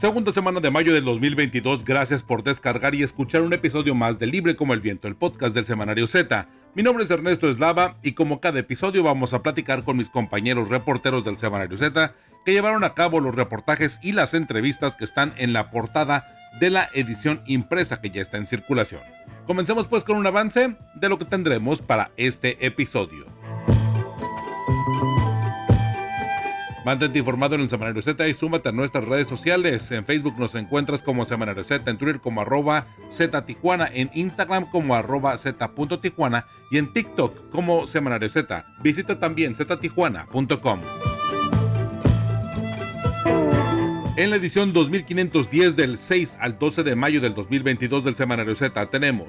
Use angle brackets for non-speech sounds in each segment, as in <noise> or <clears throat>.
Segunda semana de mayo del 2022, gracias por descargar y escuchar un episodio más de Libre como el Viento, el podcast del Semanario Z. Mi nombre es Ernesto Eslava y como cada episodio vamos a platicar con mis compañeros reporteros del Semanario Z que llevaron a cabo los reportajes y las entrevistas que están en la portada de la edición impresa que ya está en circulación. Comencemos pues con un avance de lo que tendremos para este episodio. Mantente informado en el Semanario Z y súmate a nuestras redes sociales. En Facebook nos encuentras como Semanario Z, en Twitter como arroba Z en Instagram como arroba Z.tijuana y en TikTok como Semanario Z. Visita también ztijuana.com. En la edición 2510 del 6 al 12 de mayo del 2022 del Semanario Z tenemos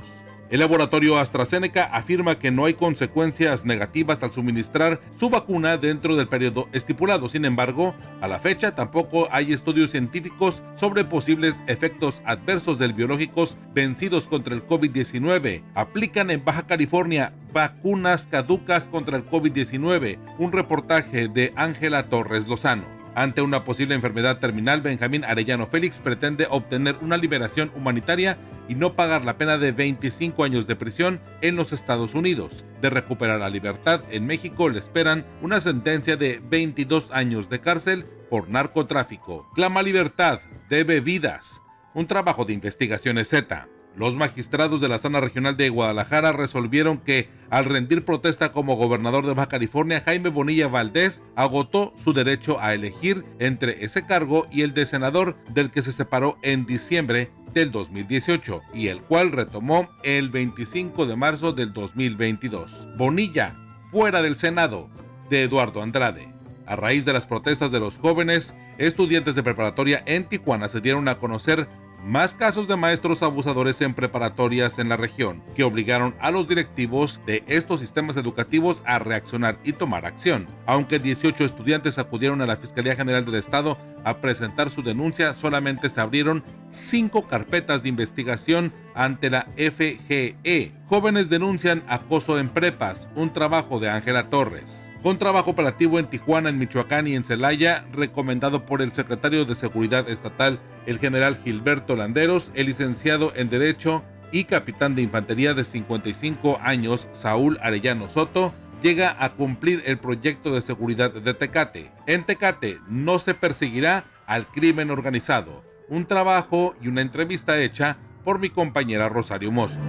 el laboratorio AstraZeneca afirma que no hay consecuencias negativas al suministrar su vacuna dentro del periodo estipulado. Sin embargo, a la fecha tampoco hay estudios científicos sobre posibles efectos adversos del biológicos vencidos contra el COVID-19. Aplican en Baja California vacunas caducas contra el COVID-19. Un reportaje de Ángela Torres Lozano. Ante una posible enfermedad terminal, Benjamín Arellano Félix pretende obtener una liberación humanitaria y no pagar la pena de 25 años de prisión en los Estados Unidos. De recuperar la libertad, en México le esperan una sentencia de 22 años de cárcel por narcotráfico. Clama libertad, debe vidas. Un trabajo de investigaciones Z. Los magistrados de la zona regional de Guadalajara resolvieron que, al rendir protesta como gobernador de Baja California, Jaime Bonilla Valdés agotó su derecho a elegir entre ese cargo y el de senador del que se separó en diciembre del 2018 y el cual retomó el 25 de marzo del 2022. Bonilla, fuera del Senado, de Eduardo Andrade. A raíz de las protestas de los jóvenes, estudiantes de preparatoria en Tijuana se dieron a conocer más casos de maestros abusadores en preparatorias en la región, que obligaron a los directivos de estos sistemas educativos a reaccionar y tomar acción. Aunque 18 estudiantes acudieron a la Fiscalía General del Estado a presentar su denuncia, solamente se abrieron cinco carpetas de investigación ante la FGE. Jóvenes denuncian acoso en prepas, un trabajo de Ángela Torres con trabajo operativo en Tijuana, en Michoacán y en Celaya, recomendado por el secretario de Seguridad Estatal, el general Gilberto Landeros, el licenciado en Derecho y capitán de infantería de 55 años, Saúl Arellano Soto, llega a cumplir el proyecto de seguridad de Tecate. En Tecate no se perseguirá al crimen organizado. Un trabajo y una entrevista hecha por mi compañera Rosario Mozo.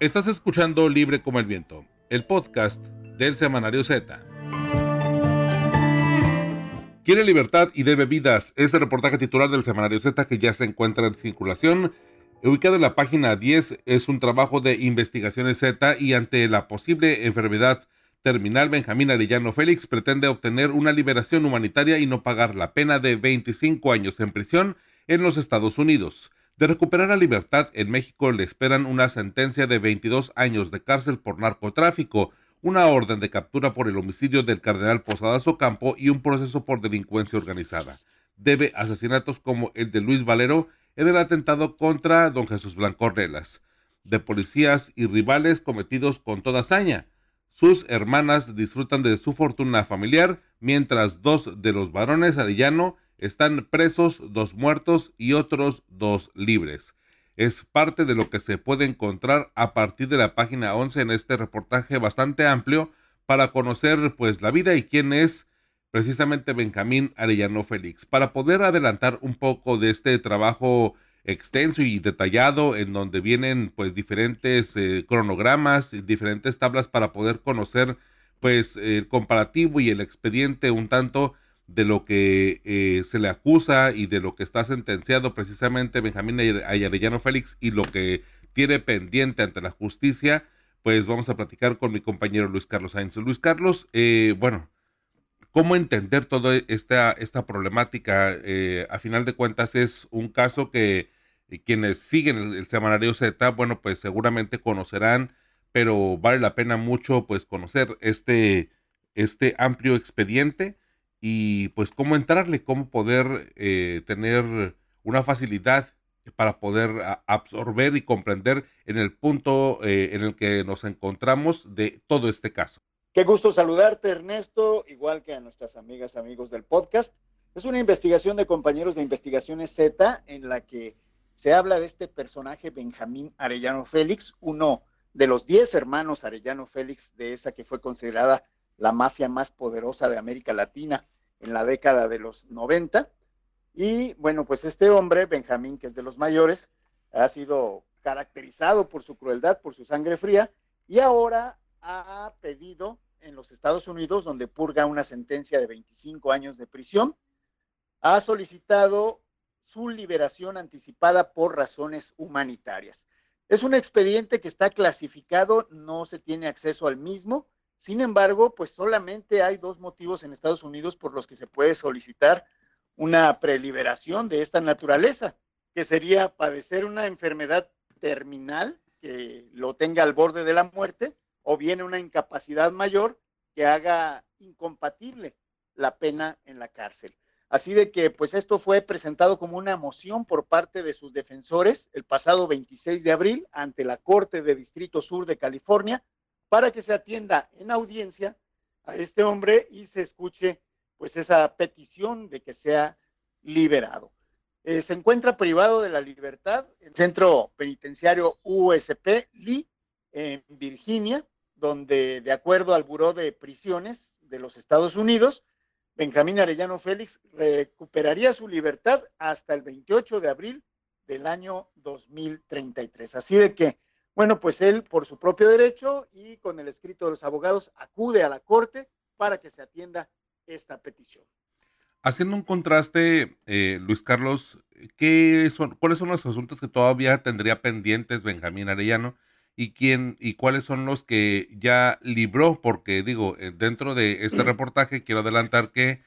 Estás escuchando Libre como el Viento el podcast del Semanario Z. Quiere libertad y debe vidas. Es el reportaje titular del Semanario Z que ya se encuentra en circulación. Ubicado en la página 10, es un trabajo de investigaciones Z y ante la posible enfermedad terminal, Benjamín Arellano Félix pretende obtener una liberación humanitaria y no pagar la pena de 25 años en prisión en los Estados Unidos. De recuperar la libertad, en México le esperan una sentencia de 22 años de cárcel por narcotráfico, una orden de captura por el homicidio del cardenal Posadas Ocampo y un proceso por delincuencia organizada. Debe asesinatos como el de Luis Valero en el atentado contra don Jesús Blanco de policías y rivales cometidos con toda hazaña. Sus hermanas disfrutan de su fortuna familiar, mientras dos de los varones Arellano están presos dos muertos y otros dos libres. Es parte de lo que se puede encontrar a partir de la página 11 en este reportaje bastante amplio para conocer pues la vida y quién es precisamente Benjamín Arellano Félix. Para poder adelantar un poco de este trabajo extenso y detallado en donde vienen pues diferentes eh, cronogramas diferentes tablas para poder conocer pues el comparativo y el expediente un tanto de lo que eh, se le acusa y de lo que está sentenciado precisamente Benjamín Ayarellano Félix y lo que tiene pendiente ante la justicia, pues vamos a platicar con mi compañero Luis Carlos Sainz. Luis Carlos, eh, bueno, ¿cómo entender toda esta, esta problemática? Eh, a final de cuentas es un caso que quienes siguen el, el, semanario Z, bueno, pues seguramente conocerán, pero vale la pena mucho pues conocer este, este amplio expediente y pues cómo entrarle, cómo poder eh, tener una facilidad para poder absorber y comprender en el punto eh, en el que nos encontramos de todo este caso. Qué gusto saludarte, Ernesto, igual que a nuestras amigas, amigos del podcast. Es una investigación de compañeros de investigaciones Z en la que se habla de este personaje Benjamín Arellano Félix, uno de los diez hermanos Arellano Félix de esa que fue considerada la mafia más poderosa de América Latina en la década de los 90. Y bueno, pues este hombre, Benjamín, que es de los mayores, ha sido caracterizado por su crueldad, por su sangre fría, y ahora ha pedido en los Estados Unidos, donde purga una sentencia de 25 años de prisión, ha solicitado su liberación anticipada por razones humanitarias. Es un expediente que está clasificado, no se tiene acceso al mismo. Sin embargo, pues solamente hay dos motivos en Estados Unidos por los que se puede solicitar una preliberación de esta naturaleza, que sería padecer una enfermedad terminal que lo tenga al borde de la muerte o bien una incapacidad mayor que haga incompatible la pena en la cárcel. Así de que, pues esto fue presentado como una moción por parte de sus defensores el pasado 26 de abril ante la Corte de Distrito Sur de California para que se atienda en audiencia a este hombre y se escuche pues esa petición de que sea liberado. Eh, se encuentra privado de la libertad en el centro penitenciario USP Lee en Virginia, donde de acuerdo al Buró de Prisiones de los Estados Unidos, Benjamín Arellano Félix recuperaría su libertad hasta el 28 de abril del año 2033. Así de que, bueno, pues él por su propio derecho y con el escrito de los abogados acude a la Corte para que se atienda esta petición. Haciendo un contraste, eh, Luis Carlos, ¿qué son, ¿cuáles son los asuntos que todavía tendría pendientes Benjamín Arellano? Y quién y cuáles son los que ya libró, porque digo, eh, dentro de este <clears throat> reportaje quiero adelantar que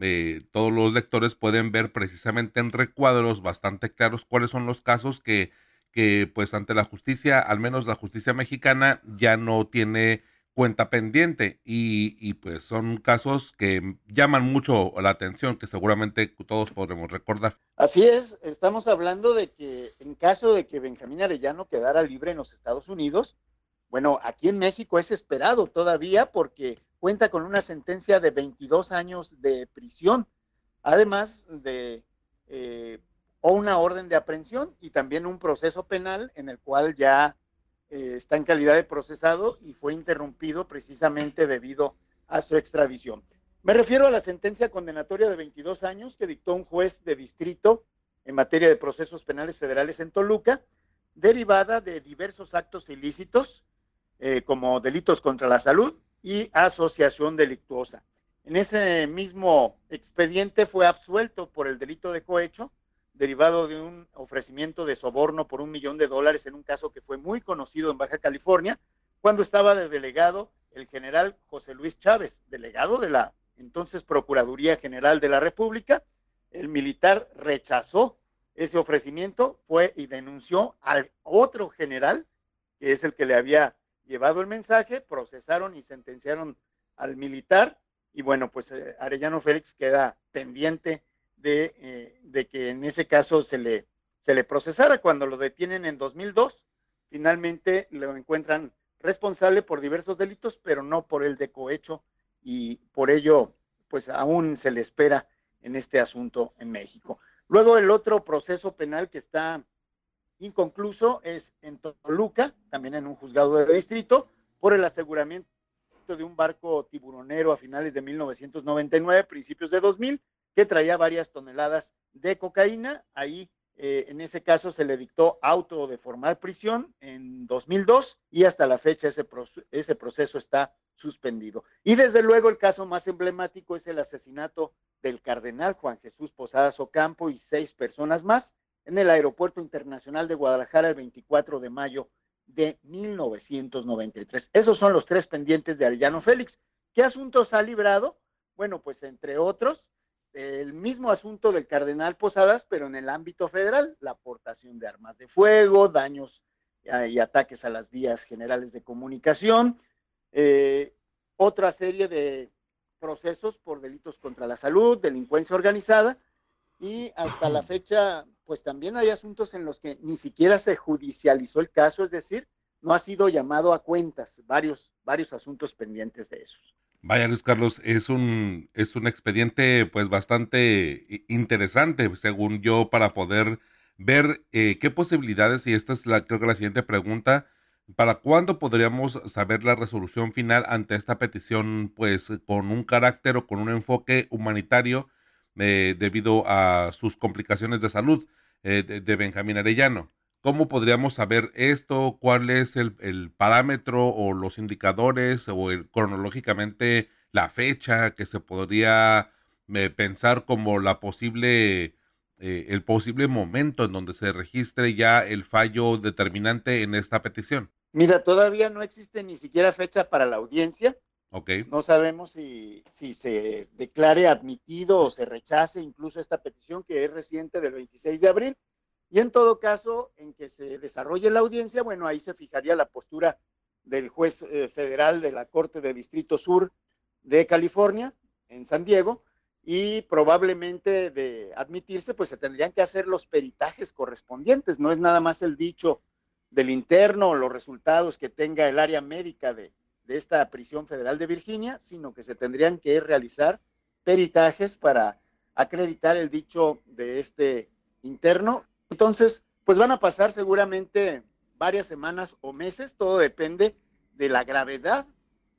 eh, todos los lectores pueden ver precisamente en recuadros bastante claros cuáles son los casos que, que pues ante la justicia, al menos la justicia mexicana, ya no tiene cuenta pendiente y, pues son casos que llaman mucho la atención que seguramente todos podremos recordar. Así es, estamos hablando de que en caso de que Benjamín Arellano quedara libre en los Estados Unidos, bueno, aquí en México es esperado todavía porque cuenta con una sentencia de 22 años de prisión, además de eh, o una orden de aprehensión y también un proceso penal en el cual ya eh, está en calidad de procesado y fue interrumpido precisamente debido a su extradición. Me refiero a la sentencia condenatoria de 22 años que dictó un juez de distrito en materia de procesos penales federales en Toluca, derivada de diversos actos ilícitos, eh, como delitos contra la salud y asociación delictuosa. En ese mismo expediente fue absuelto por el delito de cohecho derivado de un ofrecimiento de soborno por un millón de dólares en un caso que fue muy conocido en Baja California, cuando estaba de delegado el general José Luis Chávez, delegado de la entonces Procuraduría General de la República. El militar rechazó ese ofrecimiento, fue y denunció al otro general, que es el que le había llevado el mensaje, procesaron y sentenciaron al militar, y bueno, pues eh, Arellano Félix queda pendiente eh, de, que en ese caso se le, se le procesara. Cuando lo detienen en 2002, finalmente lo encuentran responsable por diversos delitos, pero no por el de cohecho y por ello, pues aún se le espera en este asunto en México. Luego el otro proceso penal que está inconcluso es en Toluca, también en un juzgado de distrito, por el aseguramiento de un barco tiburonero a finales de 1999, principios de 2000, que traía varias toneladas de cocaína. Ahí, eh, en ese caso, se le dictó auto de formal prisión en 2002 y hasta la fecha ese, ese proceso está suspendido. Y desde luego el caso más emblemático es el asesinato del cardenal Juan Jesús Posadas Ocampo y seis personas más en el Aeropuerto Internacional de Guadalajara el 24 de mayo de 1993. Esos son los tres pendientes de Arellano Félix. ¿Qué asuntos ha librado? Bueno, pues entre otros, el mismo asunto del cardenal Posadas, pero en el ámbito federal, la aportación de armas de fuego, daños eh, y ataques a las vías generales de comunicación, eh, otra serie de procesos por delitos contra la salud, delincuencia organizada, y hasta la fecha, pues también hay asuntos en los que ni siquiera se judicializó el caso, es decir, no ha sido llamado a cuentas, varios, varios asuntos pendientes de esos. Vaya Luis Carlos, es un, es un expediente pues bastante interesante, según yo, para poder ver eh, qué posibilidades, y esta es la, creo que la siguiente pregunta, ¿para cuándo podríamos saber la resolución final ante esta petición, pues con un carácter o con un enfoque humanitario eh, debido a sus complicaciones de salud eh, de, de Benjamín Arellano? ¿Cómo podríamos saber esto? ¿Cuál es el, parámetro o los indicadores o el, cronológicamente la fecha que se podría eh, pensar como la posible, eh, el posible momento en donde se registre ya el fallo determinante en esta petición? Mira, todavía no existe ni siquiera fecha para la audiencia. Okay. No sabemos si, si se declare admitido o se rechace incluso esta petición que es reciente del 26 de abril y en todo caso, en que se desarrolle la audiencia, bueno, ahí se fijaría la postura del juez eh, federal de la Corte de Distrito Sur de California, en San Diego, y probablemente de admitirse, pues se tendrían que hacer los peritajes correspondientes. No es nada más el dicho del interno o los resultados que tenga el área médica de, de esta prisión federal de Virginia, sino que se tendrían que realizar peritajes para acreditar el dicho de este interno entonces, pues van a pasar seguramente varias semanas o meses, todo depende de la gravedad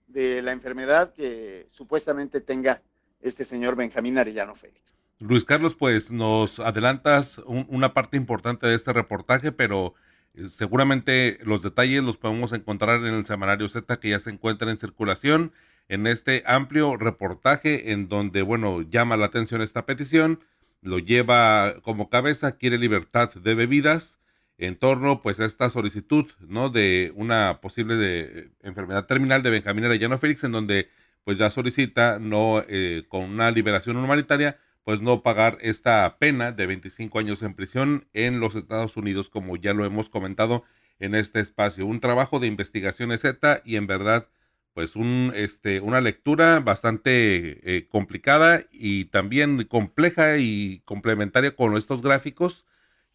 de la enfermedad que supuestamente tenga este señor Benjamín Arellano Félix. Luis Carlos, pues nos adelantas una parte importante de este reportaje, pero eh, seguramente los detalles los podemos encontrar en el semanario Z que ya se encuentra en circulación, en este amplio reportaje en donde, bueno, llama la atención esta petición lo lleva como cabeza, quiere libertad de bebidas en torno pues a esta solicitud, ¿no? De una posible de, eh, enfermedad terminal de Benjamín Arellano Félix, en donde pues ya solicita no eh, con una liberación humanitaria, pues no pagar esta pena de 25 años en prisión en los Estados Unidos, como ya lo hemos comentado en este espacio. Un trabajo de investigación Z y en verdad pues un, este, una lectura bastante eh, complicada y también compleja y complementaria con estos gráficos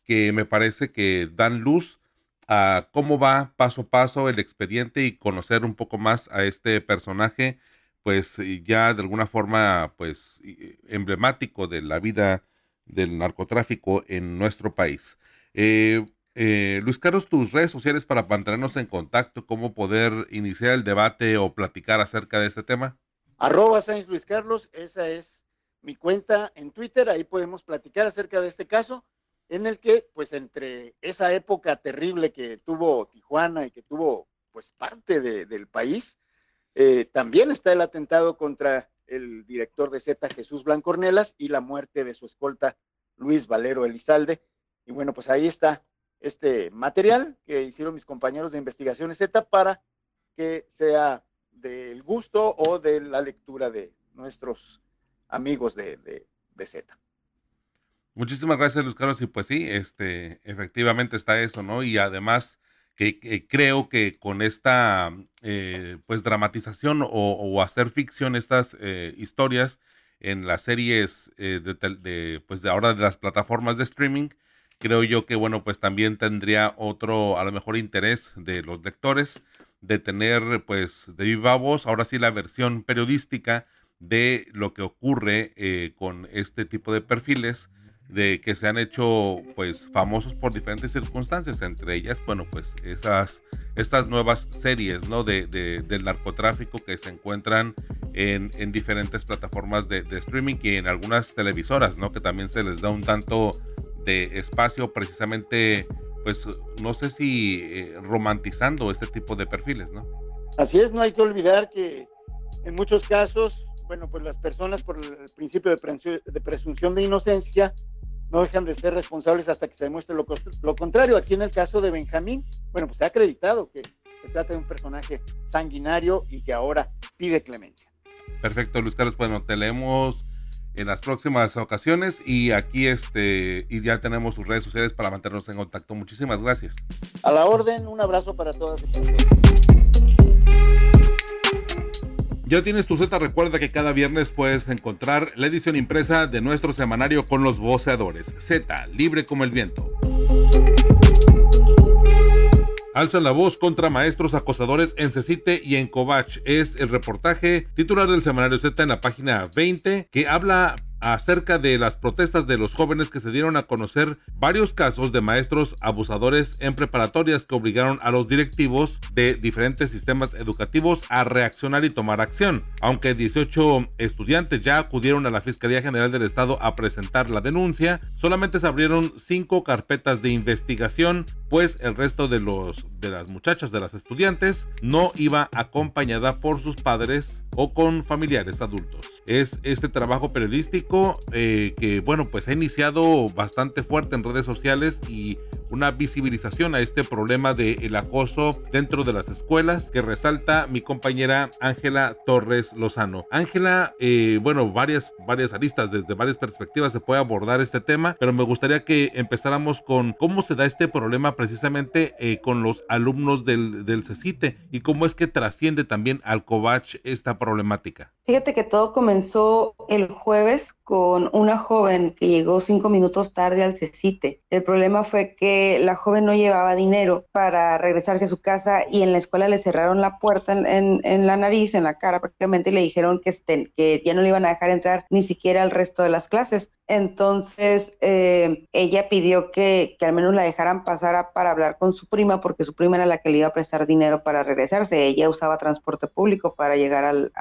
que me parece que dan luz a cómo va paso a paso el expediente y conocer un poco más a este personaje, pues ya de alguna forma pues emblemático de la vida del narcotráfico en nuestro país. Eh, eh, Luis Carlos, tus redes sociales para mantenernos en contacto, cómo poder iniciar el debate o platicar acerca de este tema. Arroba Sáenz Luis Carlos, esa es mi cuenta en Twitter, ahí podemos platicar acerca de este caso, en el que, pues, entre esa época terrible que tuvo Tijuana y que tuvo, pues, parte del país, eh, también está el atentado contra el director de Z, Jesús Blancornelas, y la muerte de su escolta, Luis Valero Elizalde. Y bueno, pues ahí está este material que hicieron mis compañeros de investigación Z para que sea del gusto o de la lectura de nuestros amigos de, de, Z. Muchísimas gracias, Luis Carlos. Y pues sí, este, efectivamente está eso, ¿no? Y además que, creo que con esta eh, pues dramatización o, hacer ficción estas eh, historias en las series eh, de, pues de ahora de las plataformas de streaming, creo yo que, bueno, pues también tendría otro, a lo mejor, interés de los lectores de tener, pues, de viva voz, ahora sí, la versión periodística de lo que ocurre eh, con este tipo de perfiles de que se han hecho pues famosos por diferentes circunstancias, entre ellas, bueno, pues esas, estas nuevas series, ¿no? De, del narcotráfico que se encuentran en, en diferentes plataformas de, de, streaming y en algunas televisoras, ¿no? Que también se les da un tanto de espacio precisamente, pues no sé si eh, romantizando este tipo de perfiles, ¿no? Así es, no hay que olvidar que en muchos casos, bueno, pues las personas por el principio de, presunción de inocencia no dejan de ser responsables hasta que se demuestre lo, lo contrario. Aquí en el caso de Benjamín, bueno, pues se ha acreditado que se trata de un personaje sanguinario y que ahora pide clemencia. Perfecto, Luis Carlos. Bueno, te leemos en las próximas ocasiones y aquí este y ya tenemos sus redes sociales para mantenernos en contacto. Muchísimas gracias. A la orden, un abrazo para todas y todos. Ya tienes tu Z, recuerda que cada viernes puedes encontrar la edición impresa de nuestro semanario con los voceadores. Z, libre como el viento. Alzan la voz contra maestros acosadores en Cecite y en Covach. Es el reportaje titular del semanario Z en la página 20 que habla acerca de las protestas de los jóvenes que se dieron a conocer varios casos de maestros abusadores en preparatorias que obligaron a los directivos de diferentes sistemas educativos a reaccionar y tomar acción. Aunque 18 estudiantes ya acudieron a la Fiscalía General del Estado a presentar la denuncia, solamente se abrieron cinco carpetas de investigación, pues el resto de los de las muchachas de las estudiantes no iba acompañada por sus padres o con familiares adultos. Es este trabajo periodístico eh, que, bueno, pues ha iniciado bastante fuerte en redes sociales y una visibilización a este problema del el acoso dentro de las escuelas que resalta mi compañera Ángela Torres Lozano. Ángela, eh, bueno, varias, varias aristas desde varias perspectivas se puede abordar este tema, pero me gustaría que empezáramos con cómo se da este problema precisamente eh, con los alumnos del, del CECITE y cómo es que trasciende también al COVACH esta problemática. Fíjate que todo comenzó el jueves con una joven que llegó cinco minutos tarde al CECITE. El problema fue que la joven no llevaba dinero para regresarse a su casa y en la escuela le cerraron la puerta en, la nariz, en la cara prácticamente, y le dijeron que, estén, que ya no le iban a dejar entrar ni siquiera al resto de las clases. Entonces, eh, ella pidió que, al menos la dejaran pasar para hablar con su prima, porque su prima era la que le iba a prestar dinero para regresarse. Ella usaba transporte público para llegar al,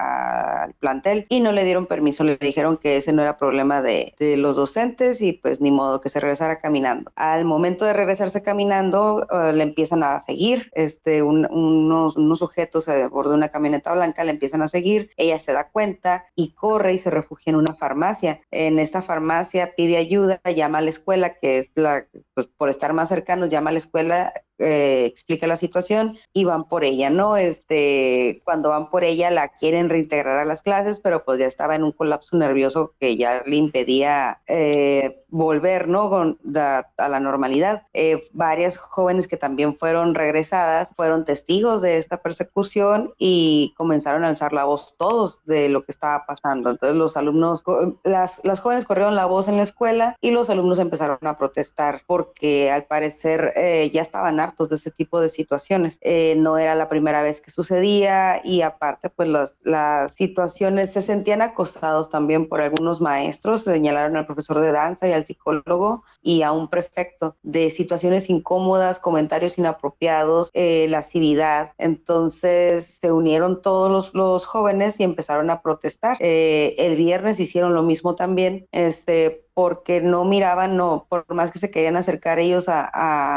plantel y no le dieron permiso. Le dijeron que ese no era problema de, los docentes y pues ni modo que se regresara caminando. Al momento de regresarse caminando, eh, le empiezan a seguir este, unos, unos sujetos a bordo de una camioneta blanca, le empiezan a seguir. Ella se da cuenta y corre y se refugia en una farmacia. En esta farmacia, pide ayuda, llama a la escuela, que es la, pues por estar más cercanos, llama a la escuela eh, explica la situación y van por ella, ¿no? Este, cuando van por ella la quieren reintegrar a las clases, pero pues ya estaba en un colapso nervioso que ya le impedía eh, volver, ¿no? Con, a la normalidad. Eh, varias jóvenes que también fueron regresadas fueron testigos de esta persecución y comenzaron a alzar la voz todos de lo que estaba pasando. Entonces los alumnos, las, las jóvenes corrieron la voz en la escuela y los alumnos empezaron a protestar porque al parecer ya estaban hartos de ese tipo de situaciones. Eh, no era la primera vez que sucedía y aparte pues las, las situaciones se sentían acosados también por algunos maestros, señalaron al profesor de danza y al psicólogo y a un prefecto de situaciones incómodas, comentarios inapropiados, eh, lascividad. Entonces se unieron todos los, los, jóvenes y empezaron a protestar. Eh, el viernes hicieron lo mismo también, este, porque no miraban, no, por más que se querían acercar ellos a,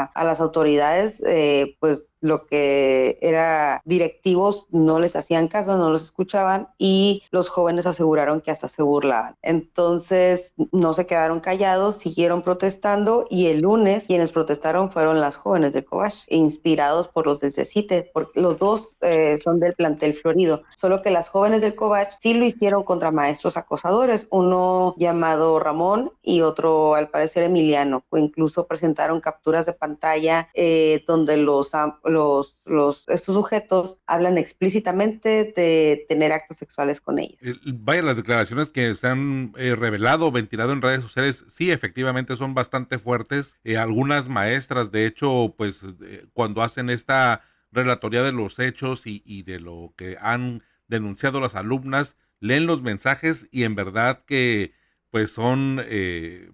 a, las autoridades, eh, pues lo que era directivos no les hacían caso, no los escuchaban y los jóvenes aseguraron que hasta se burlaban. Entonces no se quedaron callados, siguieron protestando y el lunes quienes protestaron fueron las jóvenes del Cobach, inspirados por los del CECITE, porque los dos eh, son del plantel florido, solo que las jóvenes del Cobach sí lo hicieron contra maestros acosadores, uno llamado Ramón y otro al parecer Emiliano, o incluso presentaron capturas de pantalla eh, donde los los, los, estos sujetos hablan explícitamente de tener actos sexuales con ellos. Vaya, las declaraciones que se han eh, revelado, ventilado en redes sociales, sí, efectivamente son bastante fuertes. Eh, algunas maestras, de hecho, pues eh, cuando hacen esta relatoría de los hechos y, y de lo que han denunciado las alumnas, leen los mensajes y en verdad que pues son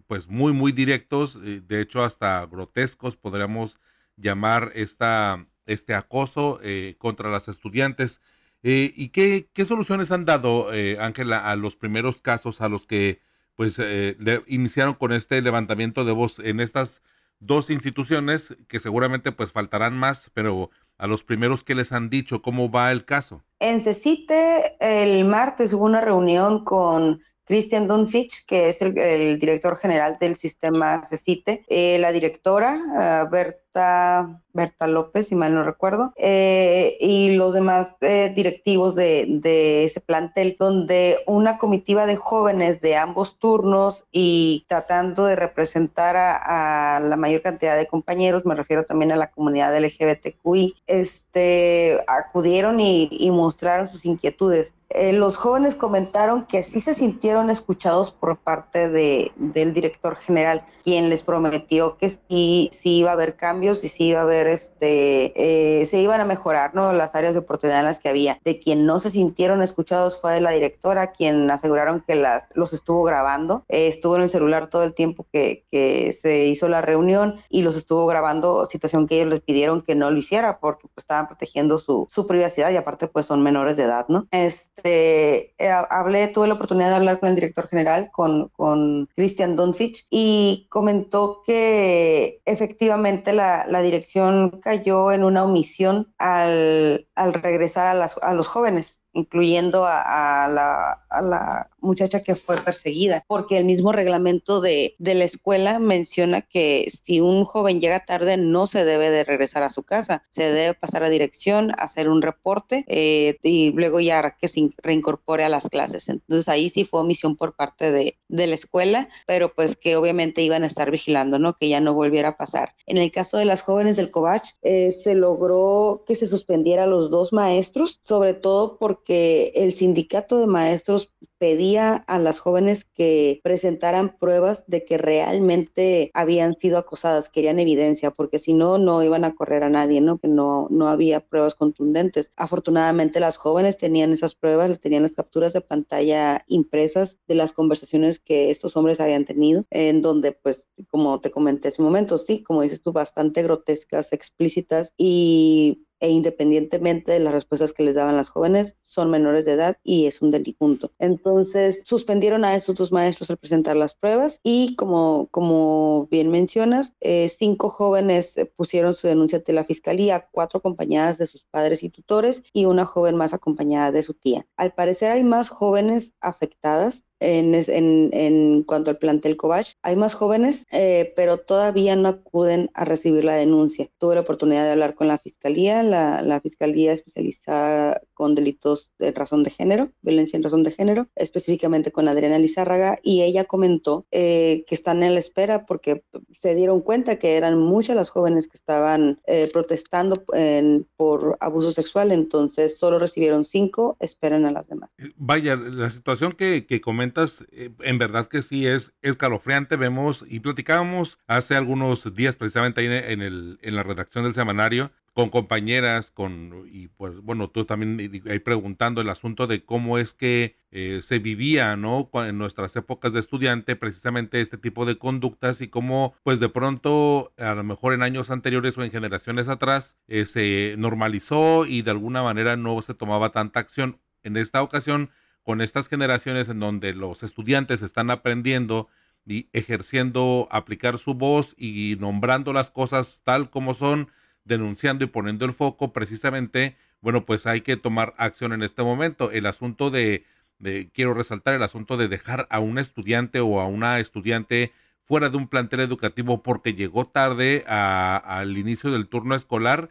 pues muy muy directos, de hecho hasta grotescos podríamos llamar esta, este acoso eh, contra las estudiantes. Eh, ¿Y qué, qué, soluciones han dado, eh, Ángela, a los primeros casos a los que pues iniciaron con este levantamiento de voz en estas dos instituciones que seguramente pues faltarán más, pero a los primeros que les han dicho cómo va el caso? En CECITE el martes hubo una reunión con Christian Dunfich, que es el, director general del sistema CECITE, la directora, Bert Berta, López, si mal no recuerdo, eh, y los demás eh, directivos de, ese plantel, donde una comitiva de jóvenes de ambos turnos y tratando de representar a, la mayor cantidad de compañeros, me refiero también a la comunidad LGBTQI, este, acudieron y, mostraron sus inquietudes. eh, los jóvenes comentaron que sí se sintieron escuchados por parte de, del director general, quien les prometió que sí, sí iba a haber cambios y sí iba a haber, este, eh, se iban a mejorar ¿no? las áreas de oportunidad en las que había. De quien no se sintieron escuchados fue la directora, quien aseguraron que las, los estuvo grabando, eh, estuvo en el celular todo el tiempo que, que, se hizo la reunión y los estuvo grabando, situación que ellos les pidieron que no lo hiciera porque pues, estaban protegiendo su, su privacidad y aparte pues son menores de edad, ¿no? Este, eh, hablé, tuve la oportunidad de hablar con el director general, con, con Christian Dunfich, y comentó que efectivamente la, la, dirección cayó en una omisión al, al regresar a, las, a los jóvenes incluyendo a, la, muchacha que fue perseguida, porque el mismo reglamento de, la escuela menciona que si un joven llega tarde no se debe de regresar a su casa, se debe pasar a dirección, hacer un reporte eh, y luego ya que se reincorpore a las clases. Entonces ahí sí fue omisión por parte de, la escuela, pero pues que obviamente iban a estar vigilando, ¿no? Que ya no volviera a pasar. En el caso de las jóvenes del Covach, eh, se logró que se suspendiera a los dos maestros, sobre todo porque que el sindicato de maestros pedía a las jóvenes que presentaran pruebas de que realmente habían sido acosadas, querían evidencia, porque si no, no iban a correr a nadie, ¿no? Que no, no había pruebas contundentes. Afortunadamente las jóvenes tenían esas pruebas, tenían las capturas de pantalla impresas de las conversaciones que estos hombres habían tenido, en donde, pues, como te comenté hace un momento, sí, como dices tú, bastante grotescas, explícitas y e independientemente de las respuestas que les daban las jóvenes, son menores de edad y es un delito. Entonces, suspendieron a esos dos maestros al presentar las pruebas y como, como bien mencionas, eh, cinco jóvenes pusieron su denuncia ante la fiscalía, cuatro acompañadas de sus padres y tutores y una joven más acompañada de su tía. Al parecer hay más jóvenes afectadas en, en, cuanto al plantel Covach. Hay más jóvenes, eh, pero todavía no acuden a recibir la denuncia. Tuve la oportunidad de hablar con la fiscalía, la, la fiscalía especializada con delitos de razón de género, violencia en razón de género, específicamente con Adriana Lizárraga, y ella comentó eh, que están en la espera porque se dieron cuenta que eran muchas las jóvenes que estaban eh, protestando por abuso sexual, entonces solo recibieron cinco, esperan a las demás. Vaya, la situación que, que comenta eh, en verdad que sí es escalofriante. Vemos y platicábamos hace algunos días precisamente ahí en, el, en la redacción del semanario con compañeras, con, y pues bueno, tú también ahí preguntando el asunto de cómo es que eh, se vivía, ¿no? En nuestras épocas de estudiante, precisamente este tipo de conductas y cómo, pues de pronto, a lo mejor en años anteriores o en generaciones atrás, eh, se normalizó y de alguna manera no se tomaba tanta acción. En esta ocasión, con estas generaciones en donde los estudiantes están aprendiendo y ejerciendo, aplicar su voz y nombrando las cosas tal como son, denunciando y poniendo el foco precisamente, bueno, pues hay que tomar acción en este momento. El asunto de, quiero resaltar el asunto de dejar a un estudiante o a una estudiante fuera de un plantel educativo porque llegó tarde al inicio del turno escolar,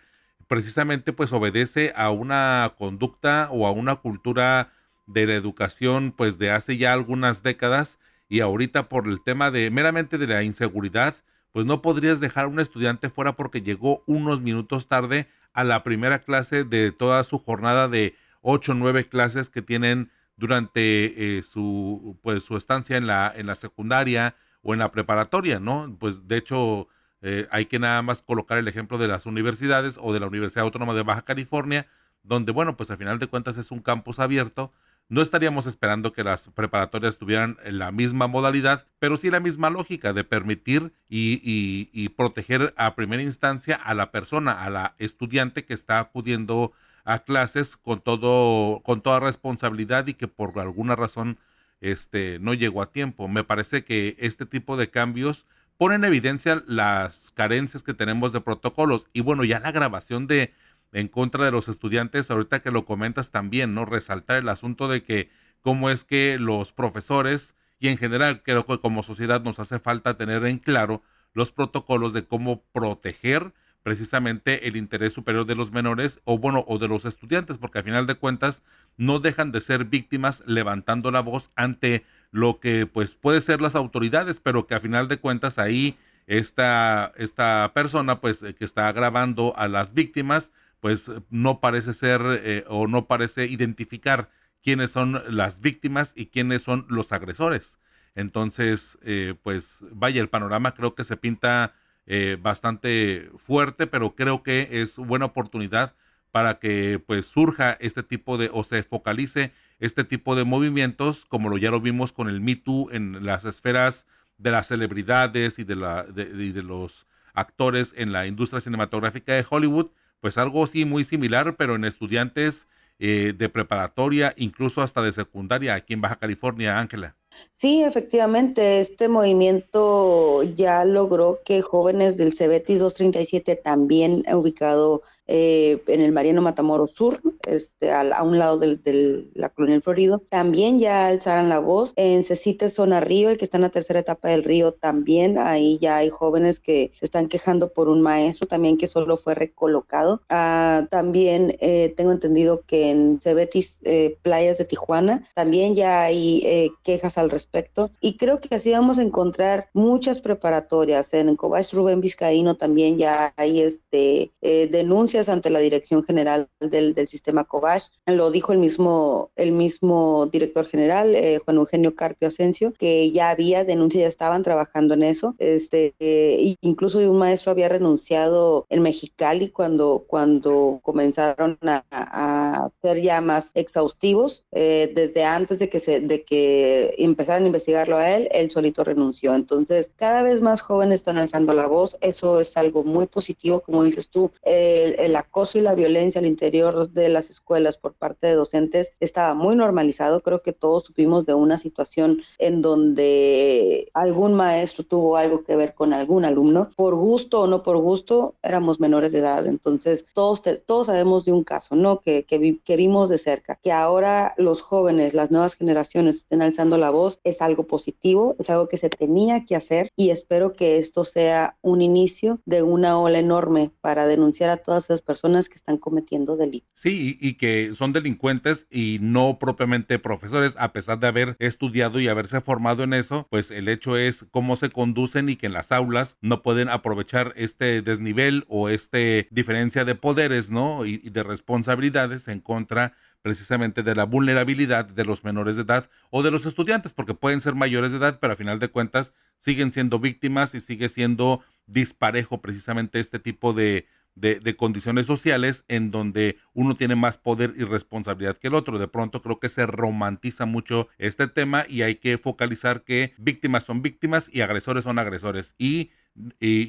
precisamente pues obedece a una conducta o a una cultura de la educación pues de hace ya algunas décadas y ahorita por el tema de meramente de la inseguridad, pues no podrías dejar a un estudiante fuera porque llegó unos minutos tarde a la primera clase de toda su jornada de ocho o nueve clases que tienen durante eh, su pues su estancia en la en la secundaria o en la preparatoria, ¿no? Pues de hecho eh, hay que nada más colocar el ejemplo de las universidades o de la Universidad Autónoma de Baja California, donde bueno, pues al final de cuentas es un campus abierto no estaríamos esperando que las preparatorias tuvieran la misma modalidad, pero sí la misma lógica de permitir y, proteger a primera instancia a la persona, a la estudiante que está acudiendo a clases con todo, con toda responsabilidad y que por alguna razón este, no llegó a tiempo. Me parece que este tipo de cambios ponen en evidencia las carencias que tenemos de protocolos y bueno, ya la grabación de en contra de los estudiantes, ahorita que lo comentas también, ¿no? Resaltar el asunto de que cómo es que los profesores y en general creo que como sociedad nos hace falta tener en claro los protocolos de cómo proteger precisamente el interés superior de los menores o bueno o de los estudiantes porque al final de cuentas no dejan de ser víctimas levantando la voz ante lo que pues puede ser las autoridades pero que al final de cuentas ahí esta esta persona pues que está grabando a las víctimas pues no parece ser eh, o no parece identificar quiénes son las víctimas y quiénes son los agresores. Entonces, eh, pues vaya, el panorama creo que se pinta eh, bastante fuerte, pero creo que es buena oportunidad para que pues surja este tipo de o se focalice este tipo de movimientos como lo ya lo vimos con el Me Too en las esferas de las celebridades y de, la, de, los actores en la industria cinematográfica de Hollywood, pues algo así muy similar, pero en estudiantes eh, de preparatoria, incluso hasta de secundaria aquí en Baja California, Ángela. Sí, efectivamente, este movimiento ya logró que jóvenes del CBT 237 también ubicado eh, en el Mariano Matamoros Sur, este, a, un lado de la colonia Florido, también ya alzaron la voz. En Cecite Zona Río, el que está en la tercera etapa del río, también ahí ya hay jóvenes que se están quejando por un maestro también que solo fue recolocado. Ah, también eh, tengo entendido que en Cebetis eh, Playas de Tijuana también ya hay quejas al respecto y creo que así vamos a encontrar muchas preparatorias. En Cobach Rubén Vizcaíno también ya hay este, denuncias ante la Dirección General del, sistema COVASH. Lo dijo el mismo, el mismo director general, eh, Juan Eugenio Carpio Asensio, que ya había denuncias, ya estaban trabajando en eso. Este, eh, incluso un maestro había renunciado en Mexicali cuando, cuando comenzaron a, a ser ya más exhaustivos. Eh, desde antes de que, se, de que empezaran a investigarlo a él, él solito renunció. Entonces, cada vez más jóvenes están alzando la voz. Eso es algo muy positivo, como dices tú. el el acoso y la violencia al interior de las escuelas por parte de docentes estaba muy normalizado. Creo que todos supimos de una situación en donde algún maestro tuvo algo que ver con algún alumno, por gusto o no por gusto, éramos menores de edad. Entonces, todos, todos sabemos de un caso, ¿no? Que, que, que vimos de cerca. Que ahora los jóvenes, las nuevas generaciones estén alzando la voz, es algo positivo, es algo que se tenía que hacer y espero que esto sea un inicio de una ola enorme para denunciar a todas esas personas que están cometiendo delitos. Sí, y, que son delincuentes y no propiamente profesores, a pesar de haber estudiado y haberse formado en eso, pues el hecho es cómo se conducen y que en las aulas no pueden aprovechar este desnivel o este diferencia de poderes, ¿no? Y, y de responsabilidades en contra precisamente de la vulnerabilidad de los menores de edad o de los estudiantes, porque pueden ser mayores de edad, pero a final de cuentas siguen siendo víctimas y sigue siendo disparejo precisamente este tipo de, de, condiciones sociales en donde uno tiene más poder y responsabilidad que el otro. De pronto creo que se romantiza mucho este tema y hay que focalizar que víctimas son víctimas y agresores son agresores. Y,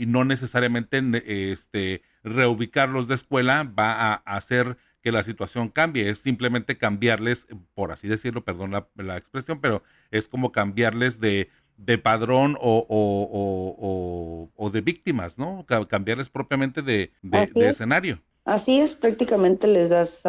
no necesariamente este, reubicarlos de escuela va a hacer que la situación cambie, es simplemente cambiarles, por así decirlo, perdón la expresión, pero es como cambiarles de, de padrón o, o, o, de víctimas, ¿no? Cambiarles propiamente de, escenario. Así es, prácticamente les das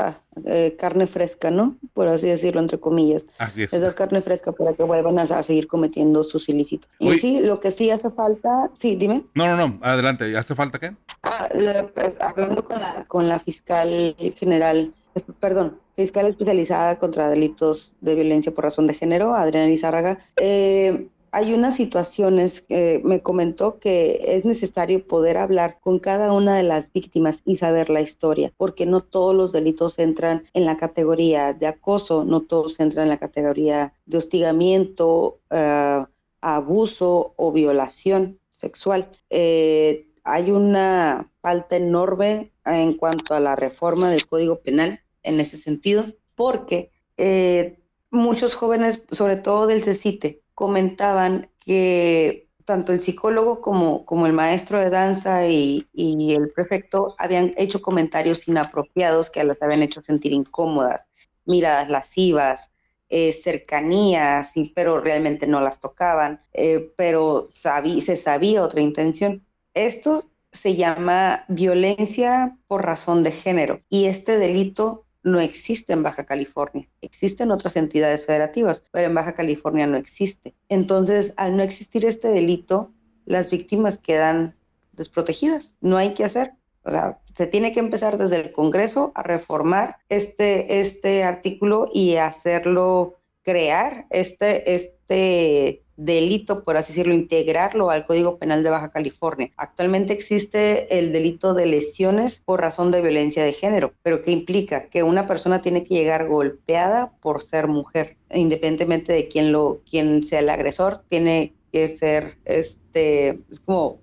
eh, carne fresca, ¿no? Por así decirlo, entre comillas. Así es. Les das carne fresca para que vuelvan a, seguir cometiendo sus ilícitos. Y sí, lo que sí hace falta, sí, dime. No, no, no, adelante, ¿hace falta qué? Ah, pues, hablando con la, con la fiscal general, perdón, fiscal especializada contra delitos de violencia por razón de género, Adriana Izárraga, eh, hay unas situaciones que me comentó que es necesario poder hablar con cada una de las víctimas y saber la historia, porque no todos los delitos entran en la categoría de acoso, no todos entran en la categoría de hostigamiento, uh, abuso o violación sexual. Eh, hay una falta enorme en cuanto a la reforma del Código Penal en ese sentido, porque eh, muchos jóvenes, sobre todo del CECITE, comentaban que tanto el psicólogo como, como el maestro de danza y, el prefecto habían hecho comentarios inapropiados que las habían hecho sentir incómodas, miradas lascivas, eh, cercanías, y, pero realmente no las tocaban, eh, pero se sabía otra intención. Esto se llama violencia por razón de género y este delito no existe en Baja California. Existen otras entidades federativas, pero en Baja California no existe. Entonces, al no existir este delito, las víctimas quedan desprotegidas. No hay que hacer. O sea, se tiene que empezar desde el Congreso a reformar este, este artículo y hacerlo crear este, este delito, por así decirlo, integrarlo al Código Penal de Baja California. Actualmente existe el delito de lesiones por razón de violencia de género, pero ¿qué implica? Que una persona tiene que llegar golpeada por ser mujer, independientemente de quién, lo, quién sea el agresor, tiene que ser, este, es como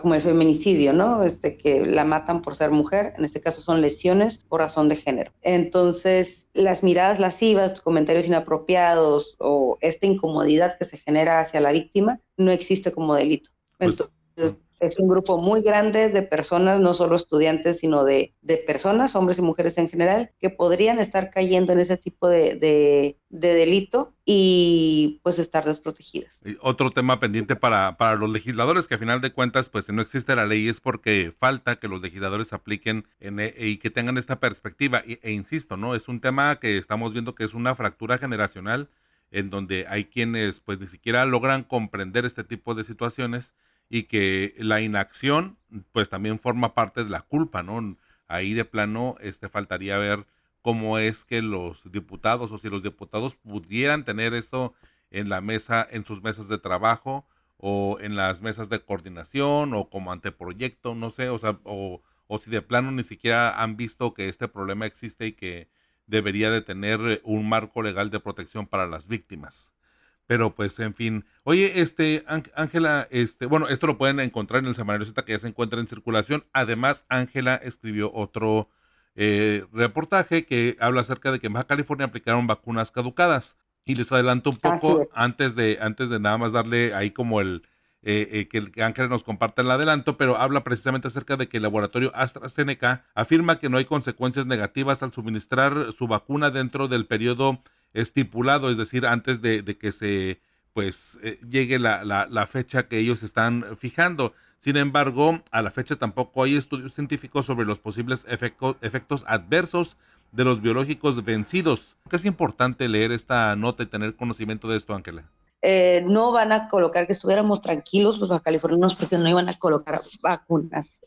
como el feminicidio, ¿no? Este, que la matan por ser mujer, en este caso son lesiones por razón de género. Entonces, las miradas lascivas, comentarios inapropiados o esta incomodidad que se genera hacia la víctima no existe como delito. Pues, Entonces, es un grupo muy grande de personas, no solo estudiantes, sino de, personas, hombres y mujeres en general, que podrían estar cayendo en ese tipo de, delito y pues estar desprotegidas. otro tema pendiente para, para los legisladores, que a final de cuentas, pues si no existe la ley es porque falta que los legisladores apliquen en, e, y que tengan esta perspectiva. E, e insisto, ¿no? Es un tema que estamos viendo que es una fractura generacional en donde hay quienes pues ni siquiera logran comprender este tipo de situaciones y que la inacción pues también forma parte de la culpa, ¿no? Ahí de plano este faltaría ver cómo es que los diputados o si los diputados pudieran tener esto en la mesa, en sus mesas de trabajo o en las mesas de coordinación o como anteproyecto, no sé, o sea, o, o si de plano ni siquiera han visto que este problema existe y que debería de tener un marco legal de protección para las víctimas. Pero pues, en fin. Oye, este, Ángela, este, bueno, esto lo pueden encontrar en el semanario Z que ya se encuentra en circulación. Además, Ángela escribió otro eh, reportaje que habla acerca de que en Baja California aplicaron vacunas caducadas. Y les adelanto un poco antes de, antes de nada más darle ahí como el, eh, eh, que, que Ángela nos comparte el adelanto, pero habla precisamente acerca de que el laboratorio AstraZeneca afirma que no hay consecuencias negativas al suministrar su vacuna dentro del periodo estipulado, es decir, antes de, que se pues eh, llegue la, la, fecha que ellos están fijando. Sin embargo, a la fecha tampoco hay estudios científicos sobre los posibles efectos adversos de los biológicos vencidos. ¿Qué es importante leer esta nota y tener conocimiento de esto, Ángela? Eh, no van a colocar que estuviéramos tranquilos los californianos porque no iban a colocar vacunas,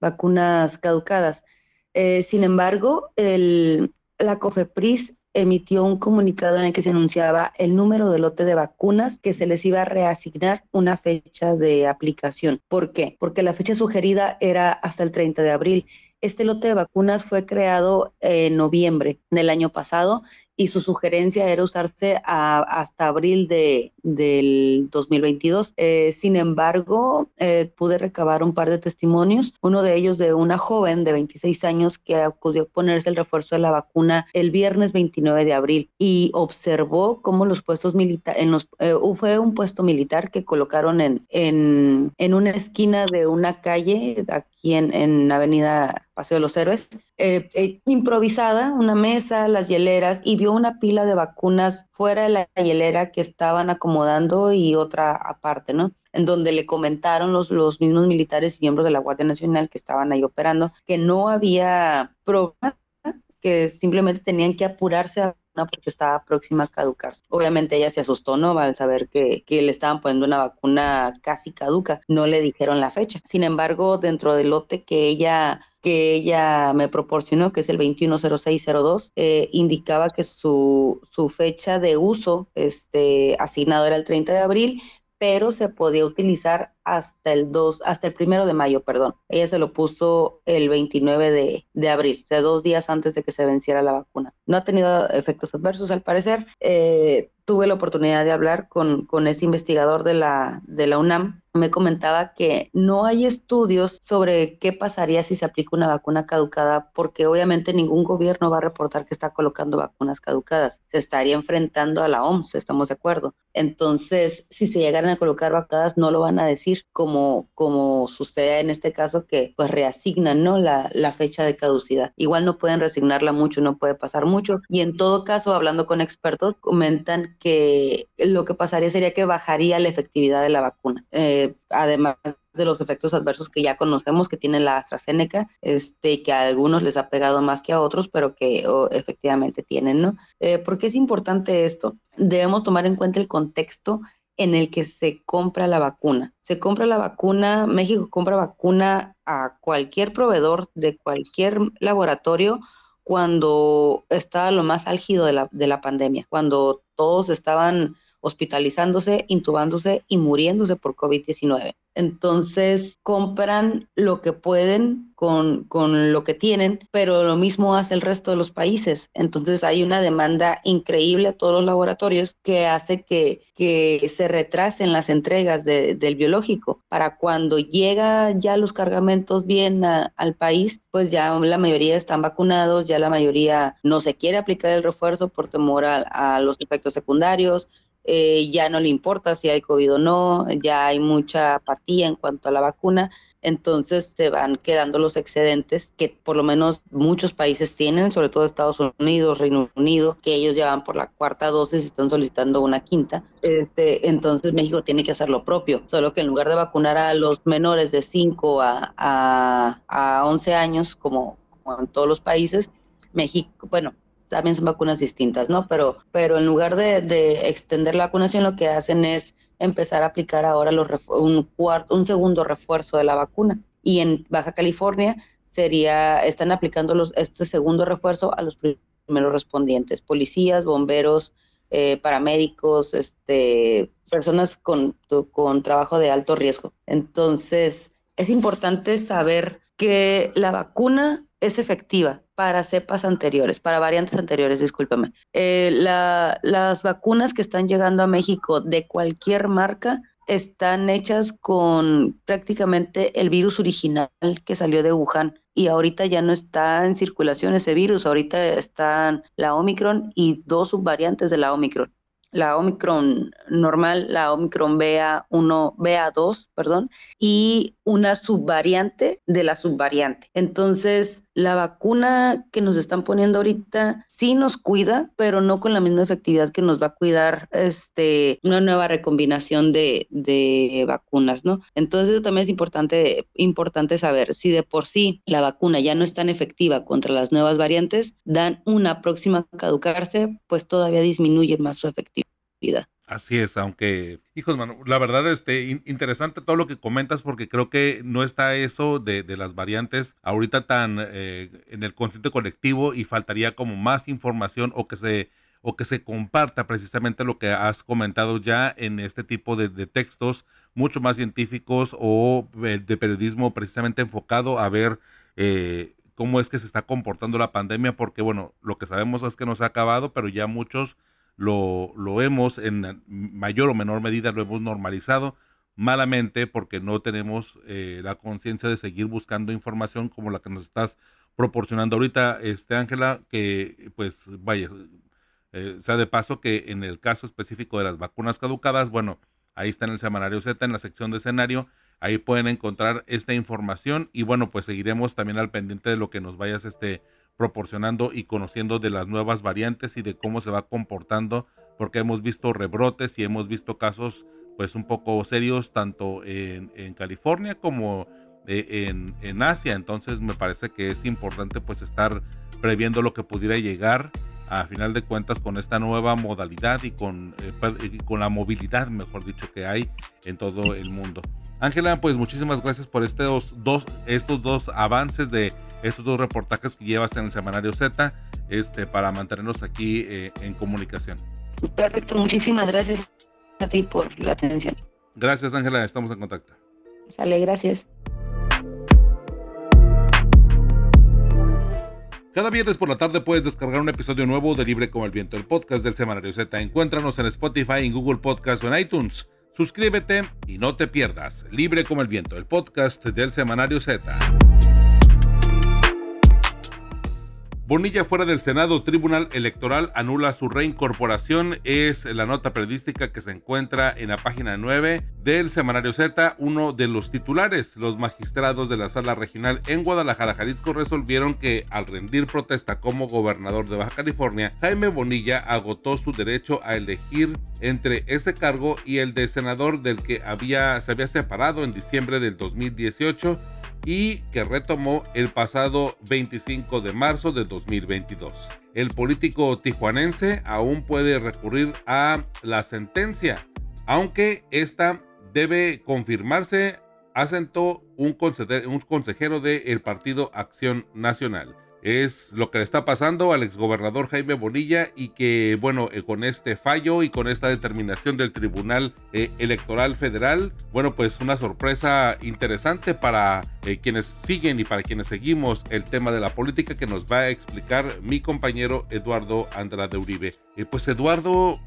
vacunas caducadas. Eh, sin embargo, el, la COFEPRIS emitió un comunicado en el que se anunciaba el número de lote de vacunas que se les iba a reasignar una fecha de aplicación. ¿Por qué? Porque la fecha sugerida era hasta el 30 de abril. Este lote de vacunas fue creado en noviembre del año pasado y su sugerencia era usarse hasta abril de, del 2022. Eh, sin embargo, eh, pude recabar un par de testimonios, uno de ellos de una joven de 26 años que acudió a ponerse el refuerzo de la vacuna el viernes 29 de abril y observó cómo los puestos militares, eh, fue un puesto militar que colocaron en, en, en una esquina de una calle aquí en, en Avenida Paseo de los Héroes, improvisada, una mesa, las hieleras y una pila de vacunas fuera de la hielera que estaban acomodando y otra aparte, ¿no? En donde le comentaron los, los mismos militares y miembros de la Guardia Nacional que estaban ahí operando que no había problema, que simplemente tenían que apurarse a porque estaba próxima a caducarse. Obviamente ella se asustó, ¿no? Al saber que, que, le estaban poniendo una vacuna casi caduca. No le dijeron la fecha. Sin embargo, dentro del lote que ella que ella me proporcionó, que es el 210602, eh, indicaba que su, su fecha de uso este, asignado era el 30 de abril, pero se podía utilizar hasta el 2, hasta el primero de mayo, perdón. Ella se lo puso el 29 de, de, abril, o sea, dos días antes de que se venciera la vacuna. No ha tenido efectos adversos al parecer. Eh, tuve la oportunidad de hablar con, con este investigador de la, de la UNAM me comentaba que no hay estudios sobre qué pasaría si se aplica una vacuna caducada, porque obviamente ningún gobierno va a reportar que está colocando vacunas caducadas. Se estaría enfrentando a la OMS, estamos de acuerdo. Entonces, si se llegaran a colocar vacunas, no lo van a decir, como, como sucede en este caso, que pues reasignan ¿no? la, la fecha de caducidad. Igual no pueden reasignarla mucho, no puede pasar mucho. Y en todo caso, hablando con expertos, comentan que lo que pasaría sería que bajaría la efectividad de la vacuna. Eh, además de los efectos adversos que ya conocemos que tiene la AstraZeneca, este, que a algunos les ha pegado más que a otros, pero que efectivamente tienen, ¿no? Eh, ¿Por qué es importante esto? Debemos tomar en cuenta el contexto en el que se compra la vacuna. Se compra la vacuna, México compra vacuna a cualquier proveedor de cualquier laboratorio cuando estaba lo más álgido de la, de la pandemia, cuando todos estaban hospitalizándose, intubándose y muriéndose por COVID-19. Entonces compran lo que pueden con, con, lo que tienen, pero lo mismo hace el resto de los países. Entonces hay una demanda increíble a todos los laboratorios que hace que, que se retrasen las entregas del biológico. Para cuando llega ya los cargamentos bien al país, pues ya la mayoría están vacunados, ya la mayoría no se quiere aplicar el refuerzo por temor a los efectos secundarios, eh, ya no le importa si hay COVID o no, ya hay mucha apatía en cuanto a la vacuna, entonces se van quedando los excedentes que por lo menos muchos países tienen, sobre todo Estados Unidos, Reino Unido, que ellos ya van por la cuarta dosis y están solicitando una quinta. Este, entonces México tiene que hacer lo propio, solo que en lugar de vacunar a los menores de 5 a, a, a 11 años, como, como en todos los países, México, bueno, también son vacunas distintas, ¿no? Pero, pero en lugar de, extender la vacunación, lo que hacen es empezar a aplicar ahora los un, cuarto, un segundo refuerzo de la vacuna. Y en Baja California sería, están aplicando los, este segundo refuerzo a los primeros respondientes, policías, bomberos, eh, paramédicos, este, personas con, con trabajo de alto riesgo. Entonces, es importante saber que la vacuna es efectiva para cepas anteriores, para variantes anteriores, discúlpame. Eh, las vacunas que están llegando a México de cualquier marca están hechas con prácticamente el virus original que salió de Wuhan y ahorita ya no está en circulación ese virus, ahorita están la Omicron y dos subvariantes de la Omicron la Omicron normal, la Omicron BA1, BA2, perdón, y una subvariante de la subvariante. Entonces, la vacuna que nos están poniendo ahorita sí nos cuida, pero no con la misma efectividad que nos va a cuidar este, una nueva recombinación de, de vacunas, ¿no? Entonces, eso también es importante, importante saber. Si de por sí la vacuna ya no es tan efectiva contra las nuevas variantes, dan una próxima caducarse, pues todavía disminuye más su efectividad. Así es, aunque, hijos, mano, la verdad, este, interesante todo lo que comentas porque creo que no está eso de, de las variantes ahorita tan eh, en el consciente colectivo y faltaría como más información o que se o que se comparta precisamente lo que has comentado ya en este tipo de, textos mucho más científicos o eh, de periodismo precisamente enfocado a ver eh, cómo es que se está comportando la pandemia, porque bueno, lo que sabemos es que no se ha acabado, pero ya muchos lo, lo hemos, en mayor o menor medida, lo hemos normalizado malamente porque no tenemos eh, la conciencia de seguir buscando información como la que nos estás proporcionando ahorita, este Ángela, que pues vaya, eh, sea de paso que en el caso específico de las vacunas caducadas, bueno, ahí está en el semanario Z, en la sección de escenario, ahí pueden encontrar esta información y bueno, pues seguiremos también al pendiente de lo que nos vayas este proporcionando y conociendo de las nuevas variantes y de cómo se va comportando, porque hemos visto rebrotes y hemos visto casos pues un poco serios tanto en, California como eh, en, Asia. Entonces me parece que es importante pues estar previendo lo que pudiera llegar a final de cuentas con esta nueva modalidad y con, eh, y con la movilidad, mejor dicho, que hay en todo el mundo. Ángela, pues muchísimas gracias por estos dos, estos dos avances de estos dos reportajes que llevas en el semanario Z este, para mantenernos aquí eh, en comunicación. Perfecto, muchísimas gracias a ti por la atención. Gracias Ángela, estamos en contacto. Sale, gracias. Cada viernes por la tarde puedes descargar un episodio nuevo de Libre como el Viento, el podcast del Semanario Z. Encuéntranos en Spotify, en Google Podcast o en iTunes. Suscríbete y no te pierdas Libre como el Viento, el podcast del Semanario Z. Bonilla fuera del Senado, Tribunal Electoral anula su reincorporación. Es la nota periodística que se encuentra en la página 9 del Semanario Z. Uno de los titulares, los magistrados de la Sala Regional en Guadalajara, Jalisco, resolvieron que al rendir protesta como gobernador de Baja California, Jaime Bonilla agotó su derecho a elegir entre ese cargo y el de senador del que había, se había separado en diciembre del 2018 y que retomó el pasado 25 de marzo de 2022. El político tijuanense aún puede recurrir a la sentencia, aunque esta debe confirmarse, asentó un, consejero del Partido Acción Nacional. Es lo que le está pasando al exgobernador Jaime Bonilla y que, bueno, eh, con este fallo y con esta determinación del Tribunal eh, Electoral Federal, bueno, pues una sorpresa interesante para eh, quienes siguen y para quienes seguimos el tema de la política que nos va a explicar mi compañero Eduardo Andrade Uribe. pues Eduardo,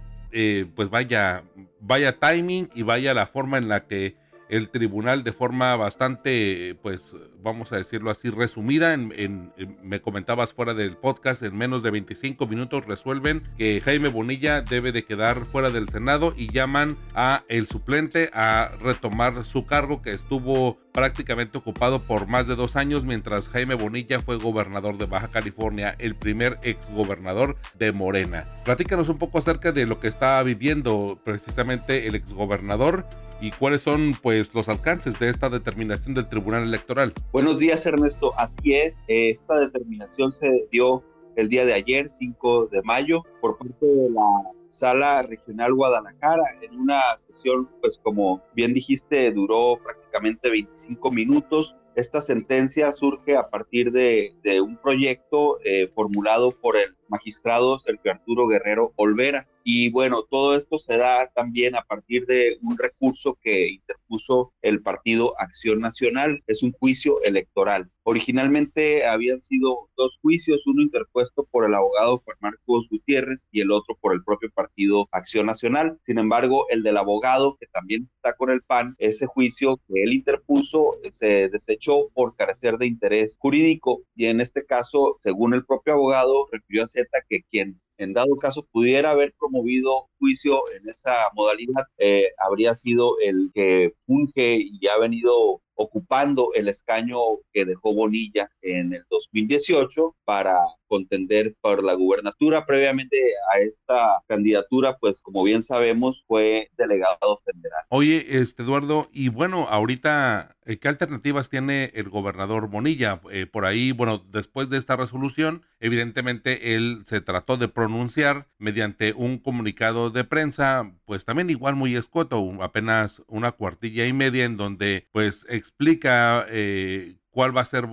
pues vaya, vaya timing y vaya la forma en la que el tribunal de forma bastante, pues vamos a decirlo así, resumida, en, me comentabas fuera del podcast, en menos de 25 minutos resuelven que Jaime Bonilla debe de quedar fuera del Senado y llaman a el suplente a retomar su cargo que estuvo prácticamente ocupado por más de dos años mientras Jaime Bonilla fue gobernador de Baja California, el primer exgobernador de Morena. Platícanos un poco acerca de lo que está viviendo precisamente el exgobernador y cuáles son pues los alcances de esta determinación del Tribunal Electoral. Buenos días Ernesto, así es, esta determinación se dio el día de ayer, 5 de mayo, por parte de la Sala Regional Guadalajara, en una sesión, pues como bien dijiste, duró prácticamente 25 minutos. Esta sentencia surge a partir de, un proyecto eh, formulado por el magistrado Sergio Arturo Guerrero Olvera. Y bueno, todo esto se da también a partir de un recurso que interpuso el partido Acción Nacional. Es un juicio electoral. Originalmente habían sido dos juicios, uno interpuesto por el abogado Juan Marcos Gutiérrez y el otro por el propio partido Acción Nacional. Sin embargo, el del abogado, que también está con el PAN, ese juicio que interpuso se desechó por carecer de interés jurídico. Y en este caso, según el propio abogado, refirió a que quien en dado caso pudiera haber promovido juicio en esa modalidad, eh, habría sido el que funge y ha venido ocupando el escaño que dejó Bonilla en el 2018 para contender por la gubernatura. Previamente a esta candidatura, pues como bien sabemos, fue delegado federal. Oye, este Eduardo, y bueno, ahorita, eh, ¿qué alternativas tiene el gobernador Bonilla? Eh, por ahí, bueno, después de esta resolución, evidentemente él se trató de pronunciar mediante un comunicado de prensa, pues también igual muy escueto, apenas una cuartilla y media en donde pues explica eh, cuál va a ser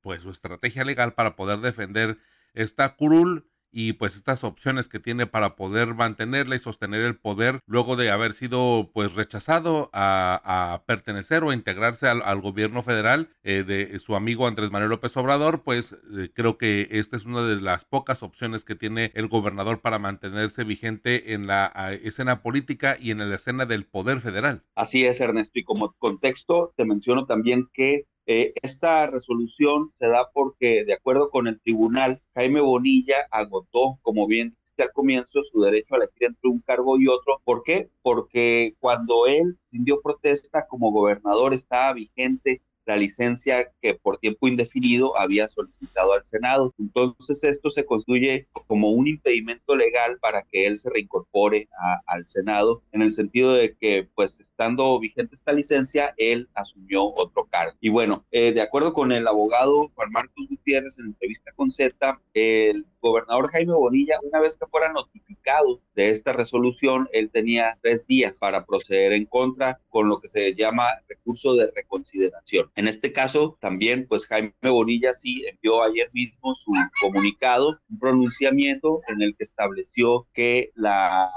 pues su estrategia legal para poder defender esta curul y pues estas opciones que tiene para poder mantenerla y sostener el poder luego de haber sido pues rechazado a, pertenecer o integrarse al, gobierno federal eh, de su amigo Andrés Manuel López Obrador pues eh, creo que esta es una de las pocas opciones que tiene el gobernador para mantenerse vigente en la escena política y en la escena del poder federal. Así es Ernesto y como contexto te menciono también que eh, esta resolución se da porque, de acuerdo con el tribunal, Jaime Bonilla agotó, como bien al comienzo, su derecho a elegir entre un cargo y otro. ¿Por qué? Porque cuando él rindió protesta como gobernador estaba vigente la licencia que por tiempo indefinido había solicitado al Senado. Entonces esto se construye como un impedimento legal para que él se reincorpore al Senado, en el sentido de que, pues, estando vigente esta licencia, él asumió otro cargo. Y bueno, eh, de acuerdo con el abogado Juan Marcos Gutiérrez en entrevista con Z, el gobernador Jaime Bonilla, una vez que fuera notificado de esta resolución, él tenía tres días para proceder en contra con lo que se llama recurso de reconsideración. En este caso, también, pues Jaime Bonilla sí envió ayer mismo su comunicado, un pronunciamiento en el que estableció que la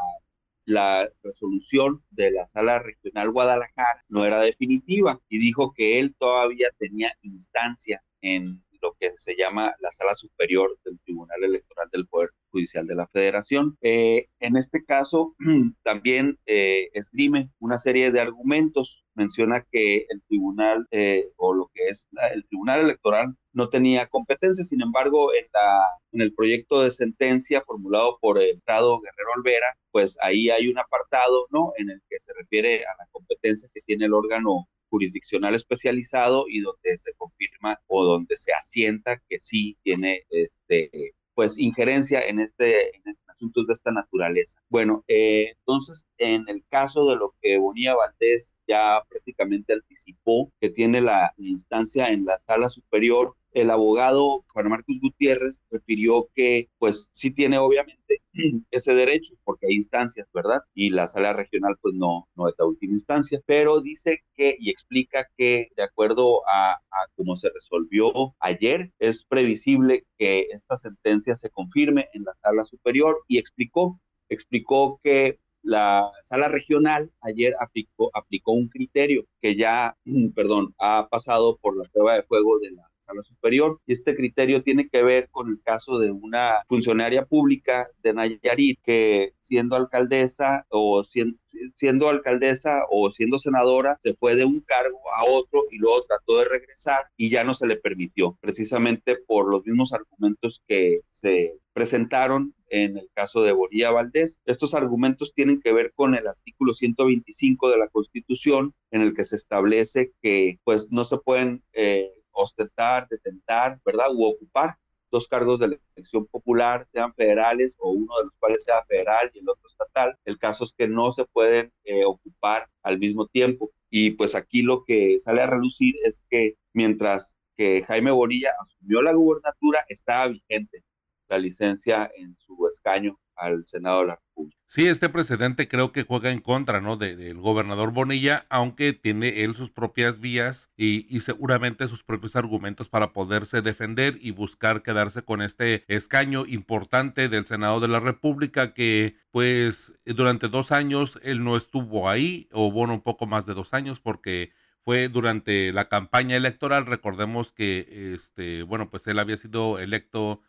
la resolución de la sala regional Guadalajara no era definitiva y dijo que él todavía tenía instancia en lo que se llama la sala superior del Tribunal Electoral del Poder Judicial de la Federación. Eh, en este caso, <clears throat> también eh, esgrime una serie de argumentos. Menciona que el tribunal eh, o lo que es el Tribunal Electoral no tenía competencia, sin embargo, en, la, en el proyecto de sentencia formulado por el Estado Guerrero Olvera, pues ahí hay un apartado, ¿no? En el que se refiere a la competencia que tiene el órgano jurisdiccional especializado y donde se confirma o donde se asienta que sí tiene este pues injerencia en este en asuntos de esta naturaleza. Bueno, eh, entonces en el caso de lo que Bonilla Valdés ya prácticamente anticipó que tiene la, instancia en la sala superior, el abogado Juan Marcos Gutiérrez refirió que pues sí tiene obviamente <clears throat> ese derecho, porque hay instancias, ¿verdad? Y la sala regional pues no, no es la última instancia, pero dice que y explica que de acuerdo a, a cómo se resolvió ayer, es previsible que esta sentencia se confirme en la sala superior. Y explicó, explicó que la sala regional ayer aplicó, aplicó un criterio que ya, <clears throat> perdón, ha pasado por la prueba de fuego de la sala superior y este criterio tiene que ver con el caso de una funcionaria pública de Nayarit que siendo alcaldesa o siendo, alcaldesa o siendo senadora se fue de un cargo a otro y luego trató de regresar y ya no se le permitió precisamente por los mismos argumentos que se presentaron en el caso de Bonilla Valdés. Estos argumentos tienen que ver con el artículo 125 de la Constitución, en el que se establece que pues no se pueden eh, ostentar, detentar, ¿verdad? U ocupar dos cargos de elección popular, sean federales o uno de los cuales sea federal y el otro estatal. El caso es que no se pueden eh, ocupar al mismo tiempo. Y pues aquí lo que sale a relucir es que mientras que Jaime Bonilla asumió la gubernatura, estaba vigente la licencia en su escaño al Senado de la República. Sí, este precedente creo que juega en contra, ¿no? del gobernador Bonilla, aunque tiene él sus propias vías y, y, seguramente sus propios argumentos para poderse defender y buscar quedarse con este escaño importante del Senado de la República que, pues, durante dos años él no estuvo ahí, o bueno, un poco más de dos años, porque fue durante la campaña electoral. Recordemos que, este, bueno, pues él había sido electo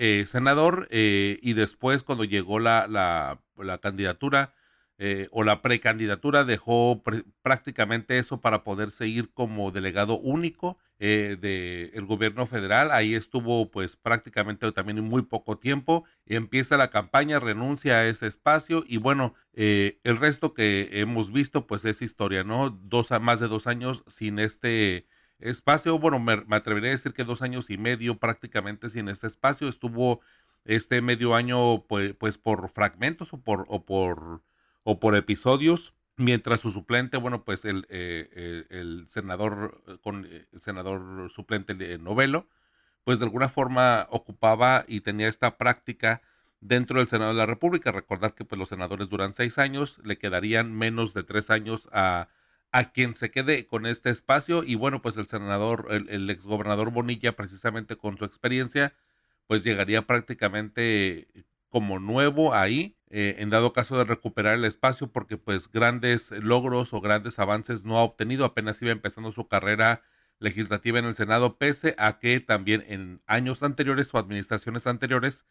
eh, senador eh, y después cuando llegó la, la, la candidatura eh, o la precandidatura dejó prácticamente eso para poder seguir como delegado único del gobierno federal. Ahí estuvo pues prácticamente también muy poco tiempo. Empieza la campaña, renuncia a ese espacio y bueno, el resto que hemos visto pues es historia, ¿no? Dos, más de dos años sin este espacio, bueno, me, atrevería a decir que dos años y medio prácticamente sin este espacio, estuvo este medio año pues, pues por fragmentos o por, o por, o por episodios, mientras su suplente, bueno, pues el, eh, el, senador, eh, con, eh, senador suplente Novelo, pues de alguna forma ocupaba y tenía esta práctica dentro del Senado de la República. Recordar que pues los senadores duran seis años, le quedarían menos de tres años a a quien se quede con este espacio y bueno, pues el senador, el, el exgobernador Bonilla, precisamente con su experiencia, pues llegaría prácticamente como nuevo ahí, eh, en dado caso de recuperar el espacio, porque pues grandes logros o grandes avances no ha obtenido, apenas iba empezando su carrera legislativa en el Senado, pese a que también en años anteriores o administraciones anteriores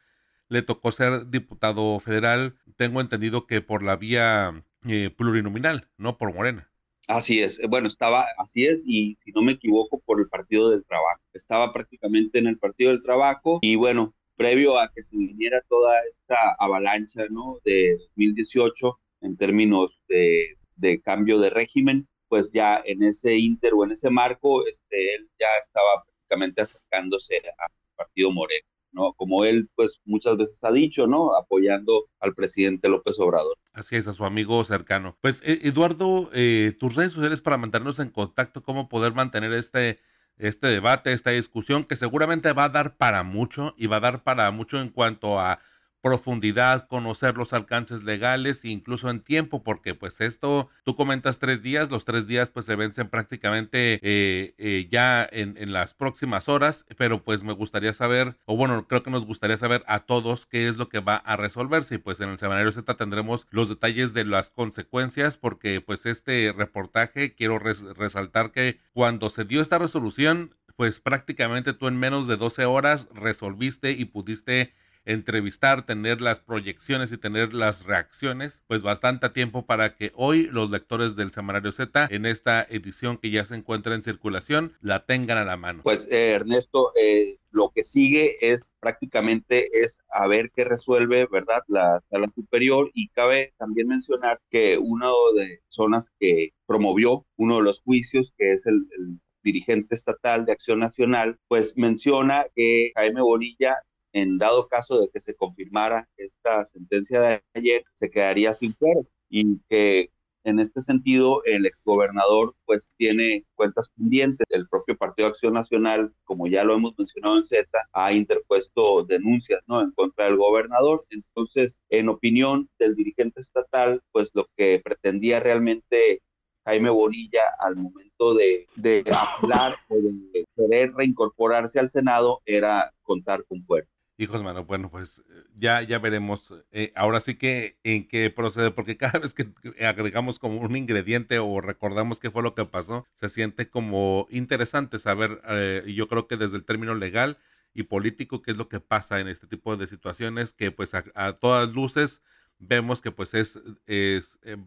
le tocó ser diputado federal, tengo entendido que por la vía eh, plurinominal, no por Morena. Así es, eh, bueno, estaba, así es, y si no me equivoco, por el Partido del Trabajo. Estaba prácticamente en el Partido del Trabajo y bueno, previo a que se viniera toda esta avalancha, ¿no? De 2018 en términos de, de cambio de régimen, pues ya en ese inter o en ese marco, este, él ya estaba prácticamente acercándose al Partido Moreno. Como él, pues, muchas veces ha dicho, ¿no? Apoyando al presidente López Obrador. Así es, a su amigo cercano. Pues, eh, Eduardo, eh, tus redes sociales para mantenernos en contacto, cómo poder mantener este, este debate, esta discusión, que seguramente va a dar para mucho y va a dar para mucho en cuanto a profundidad, conocer los alcances legales, incluso en tiempo, porque pues esto, tú comentas tres días, los tres días pues se vencen prácticamente eh, eh, ya en, las próximas horas, pero pues me gustaría saber, o bueno, creo que nos gustaría saber a todos qué es lo que va a resolverse y pues en el semanario Z tendremos los detalles de las consecuencias, porque pues este reportaje quiero resaltar que cuando se dio esta resolución, pues prácticamente tú en menos de 12 horas resolviste y pudiste entrevistar, tener las proyecciones y tener las reacciones, pues bastante tiempo para que hoy los lectores del Semanario Z en esta edición que ya se encuentra en circulación la tengan a la mano. Pues eh, Ernesto, eh, lo que sigue es prácticamente es a ver qué resuelve, ¿verdad? La sala superior y cabe también mencionar que una de zonas que promovió uno de los juicios, que es el, el dirigente estatal de Acción Nacional, pues menciona que Jaime Bonilla en dado caso de que se confirmara esta sentencia de ayer, se quedaría sin fuero y que en este sentido, el exgobernador pues tiene cuentas pendientes. El propio Partido Acción Nacional, como ya lo hemos mencionado en Z, ha interpuesto denuncias ¿no? en contra del gobernador. Entonces, en opinión del dirigente estatal, pues lo que pretendía realmente Jaime Bonilla al momento de, de hablar o de querer reincorporarse al Senado era contar con fuerza. Hijos, mano, bueno, pues ya, ya veremos. Eh, ahora sí que en qué procede, porque <laughs> cada vez que agregamos como un ingrediente o recordamos qué fue lo que pasó, se siente como interesante saber, eh, yo creo que desde el término legal y político, qué es lo que pasa en este tipo de situaciones, que pues a, todas luces vemos que pues es, es eh,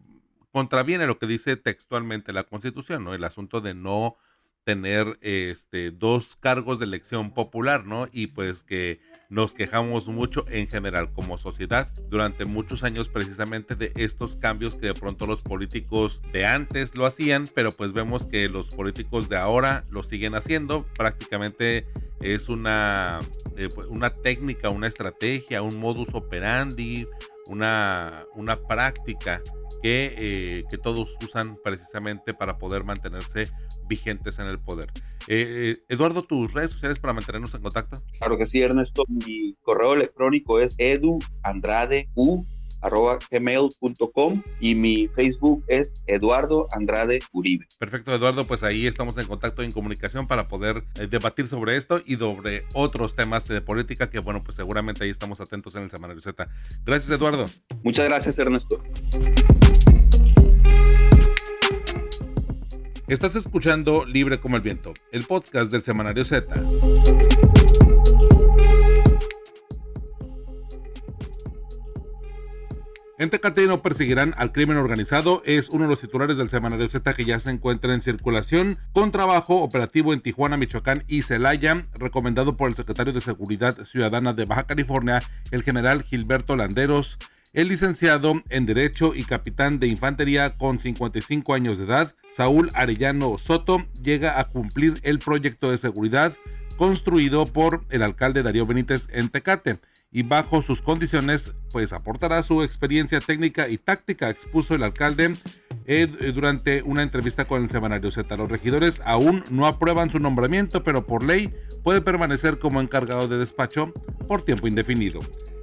contraviene lo que dice textualmente la Constitución, ¿no? El asunto de no tener este dos cargos de elección popular, ¿no? Y pues que nos quejamos mucho en general como sociedad durante muchos años precisamente de estos cambios que de pronto los políticos de antes lo hacían, pero pues vemos que los políticos de ahora lo siguen haciendo. Prácticamente es una, eh, pues, una técnica, una estrategia, un modus operandi, una, una práctica que, eh, que, todos usan precisamente para poder mantenerse vigentes en el poder. Eh, eh, Eduardo, tus redes sociales para mantenernos en contacto. Claro que sí, Ernesto. Mi correo electrónico es eduandrade.u gmail.com y mi Facebook es Eduardo Andrade Uribe. Perfecto, Eduardo, pues ahí estamos en contacto y en comunicación para poder eh, debatir sobre esto y sobre otros temas de política que, bueno, pues seguramente ahí estamos atentos en el Semanario Z. Gracias, Eduardo. Muchas gracias, Ernesto. Estás escuchando Libre como el Viento, el podcast del Semanario Z. En Tecate no perseguirán al crimen organizado. Es uno de los titulares del semanario Z que ya se encuentra en circulación. Con trabajo operativo en Tijuana, Michoacán y Celaya, recomendado por el secretario de Seguridad Ciudadana de Baja California, el general Gilberto Landeros. El licenciado en Derecho y capitán de infantería con 55 años de edad, Saúl Arellano Soto, llega a cumplir el proyecto de seguridad construido por el alcalde Darío Benítez en Tecate y bajo sus condiciones, pues aportará su experiencia técnica y táctica, expuso el alcalde eh, durante una entrevista con el semanario Z. Los regidores aún no aprueban su nombramiento, pero por ley puede permanecer como encargado de despacho por tiempo indefinido.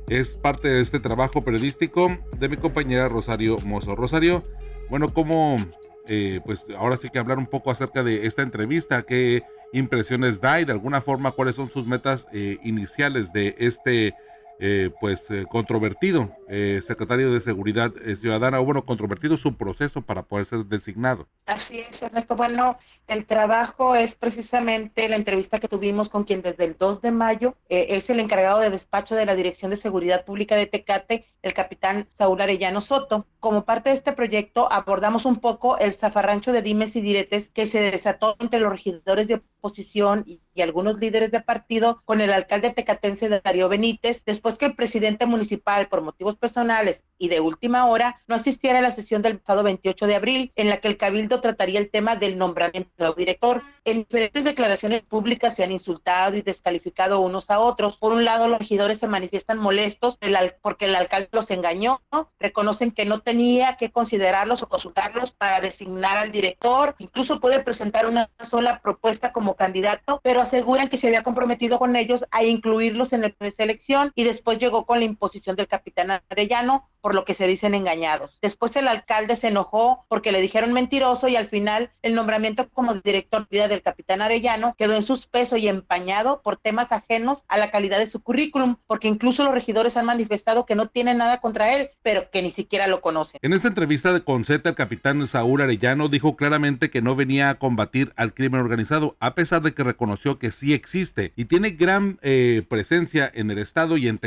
Es parte de este trabajo periodístico de mi compañera Rosario Mozo. Rosario, bueno, como eh, pues ahora sí que hablar un poco acerca de esta entrevista, qué impresiones da y de alguna forma cuáles son sus metas eh, iniciales de este eh, pues eh, controvertido eh, secretario de Seguridad Ciudadana, o bueno, controvertido su proceso para poder ser designado. Así es, Ernesto. Bueno, el trabajo es precisamente la entrevista que tuvimos con quien desde el 2 de mayo es el encargado de despacho de la Dirección de Seguridad Pública de Tecate, el capitán Saúl Arellano Soto. Como parte de este proyecto abordamos un poco el zafarrancho de dimes y diretes que se desató entre los regidores de oposición y, y algunos líderes de partido con el alcalde tecatense Darío Benítez después que el presidente municipal, por motivos personales y de última hora, no asistiera a la sesión del pasado 28 de abril, en la que el Cabildo trataría el tema del nombramiento del director. En diferentes declaraciones públicas se han insultado y descalificado unos a otros. Por un lado, los regidores se manifiestan molestos porque el alcalde los engañó, reconocen que no tenía que considerarlos o consultarlos para designar al director, incluso puede presentar una sola propuesta como candidato, pero aseguran que se había comprometido con ellos a incluirlos en el de selección y después llegó con la imposición del capitán Arellano, por lo que se dicen engañados. Después el alcalde se enojó porque le dijeron mentiroso y al final el nombramiento como director del capitán Arellano quedó en suspenso y empañado por temas ajenos a la calidad de su currículum, porque incluso los regidores han manifestado que no tienen nada contra él, pero que ni siquiera lo conocen. En esta entrevista de Conceta, el capitán Saúl Arellano dijo claramente que no venía a combatir al crimen organizado, a pesar de que reconoció que sí existe y tiene gran eh, presencia en el estado y en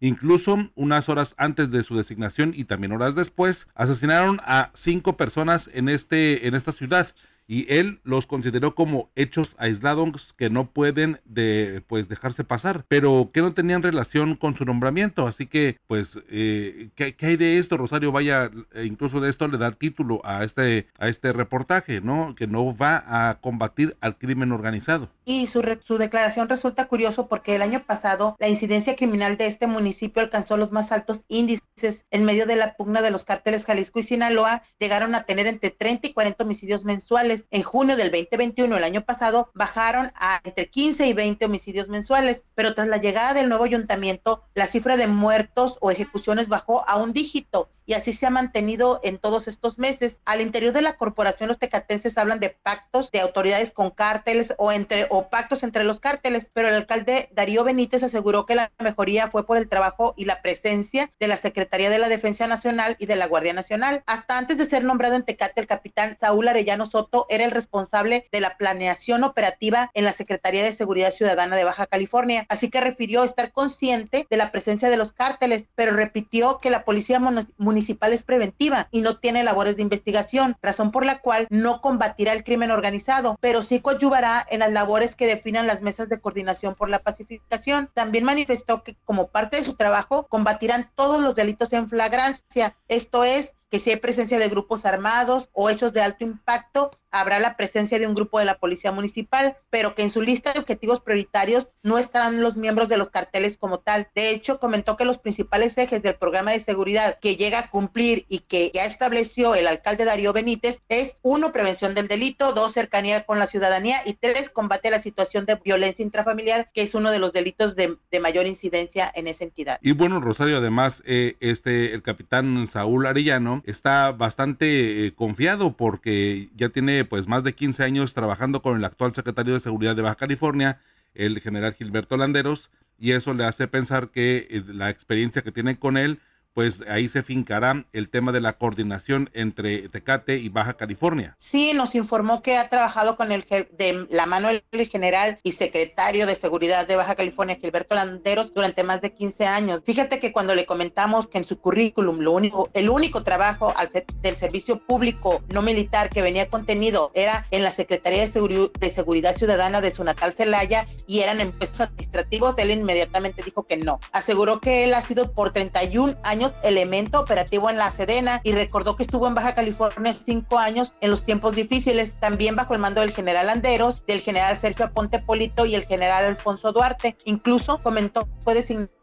Incluso unas horas antes de su designación y también horas después, asesinaron a cinco personas en, este, en esta ciudad y él los consideró como hechos aislados que no pueden de, pues dejarse pasar, pero que no tenían relación con su nombramiento. Así que, pues, eh, ¿qué, hay de esto, Rosario? Vaya, eh, incluso de esto le da título a este, a este reportaje, ¿no? Que no va a combatir al crimen organizado. y su, su declaración resulta curioso porque el año pasado la incidencia criminal de este municipio alcanzó los más altos índices en medio de la pugna de los cárteles Jalisco y Sinaloa, llegaron a tener entre 30 y 40 homicidios mensuales. En junio del 2021, el año pasado, bajaron a entre 15 y 20 homicidios mensuales, pero tras la llegada del nuevo ayuntamiento, la cifra de muertos o ejecuciones bajó a un dígito y así se ha mantenido en todos estos meses. Al interior de la corporación, los tecatenses hablan de pactos de autoridades con cárteles o entre o pactos entre los cárteles, pero el alcalde Darío Benítez aseguró que la mejoría fue por el trabajo y la presencia de la Secretaría de la Defensa Nacional y de la Guardia Nacional. Hasta antes de ser nombrado en Tecate, el capitán Saúl Arellano Soto era el responsable de la planeación operativa en la Secretaría de Seguridad Ciudadana de Baja California, así que refirió estar consciente de la presencia de los cárteles, pero repitió que la policía municipal municipal es preventiva y no tiene labores de investigación, razón por la cual no combatirá el crimen organizado, pero sí coadyuvará en las labores que definan las mesas de coordinación por la pacificación. También manifestó que como parte de su trabajo combatirán todos los delitos en flagrancia, esto es, que si hay presencia de grupos armados o hechos de alto impacto, habrá la presencia de un grupo de la Policía Municipal, pero que en su lista de objetivos prioritarios no estarán los miembros de los carteles como tal. De hecho, comentó que los principales ejes del programa de seguridad que llega a cumplir y que ya estableció el alcalde Darío Benítez es, uno, prevención del delito, dos, cercanía con la ciudadanía y tres, combate a la situación de violencia intrafamiliar, que es uno de los delitos de, mayor incidencia en esa entidad. Y bueno, Rosario, además, eh, este, el capitán Saúl Arellano, está bastante eh, confiado porque ya tiene pues más de 15 años trabajando con el actual secretario de Seguridad de Baja California, el general Gilberto Landeros, y eso le hace pensar que eh, la experiencia que tiene con él pues ahí se fincará el tema de la coordinación entre Tecate y Baja California. Sí, nos informó que ha trabajado con el de la mano del general y secretario de Seguridad de Baja California, Gilberto Landeros, durante más de 15 años. Fíjate que cuando le comentamos que en su currículum lo único, el único trabajo al del servicio público no militar que venía contenido era en la Secretaría de, de Seguridad Ciudadana de su natal Celaya y eran empresas administrativos, él inmediatamente dijo que no. Aseguró que él ha sido por 31 años elemento operativo en la Sedena y recordó que estuvo en Baja California cinco años en los tiempos difíciles, también bajo el mando del general Anderos, del general Sergio Aponte Polito y el general Alfonso Duarte. Incluso comentó fue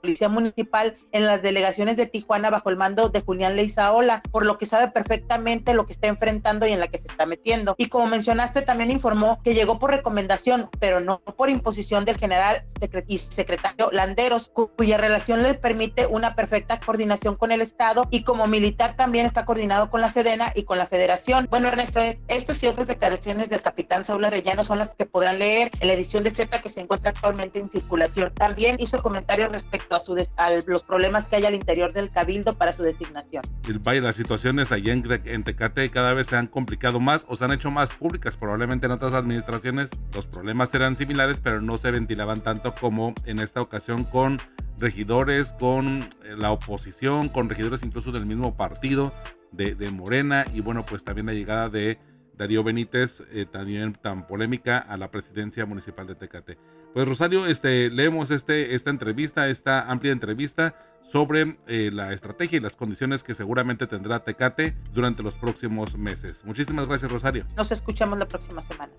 policía municipal en las delegaciones de Tijuana bajo el mando de Julián Leizaola, por lo que sabe perfectamente lo que está enfrentando y en la que se está metiendo. Y como mencionaste, también informó que llegó por recomendación, pero no por imposición del general y secretario Landeros, cuya relación le permite una perfecta coordinación con el Estado y como militar también está coordinado con la Sedena y con la Federación. Bueno, Ernesto, estas y otras declaraciones del capitán Saúl Arellano son las que podrán leer en la edición de Z que se encuentra actualmente en circulación. También hizo comentarios respecto a, los problemas que hay al interior del Cabildo para su designación. Vaya, las situaciones allá en, en Tecate cada vez se han complicado más o se han hecho más públicas. Probablemente en otras administraciones los problemas eran similares, pero no se ventilaban tanto como en esta ocasión con regidores, con eh, la oposición, con regidores incluso del mismo partido de, Morena y bueno, pues también la llegada de Darío Benítez, eh, también tan polémica a la presidencia municipal de Tecate. Pues Rosario, este, leemos este, esta entrevista, esta amplia entrevista sobre eh, la estrategia y las condiciones que seguramente tendrá Tecate durante los próximos meses. Muchísimas gracias Rosario. Nos escuchamos la próxima semana.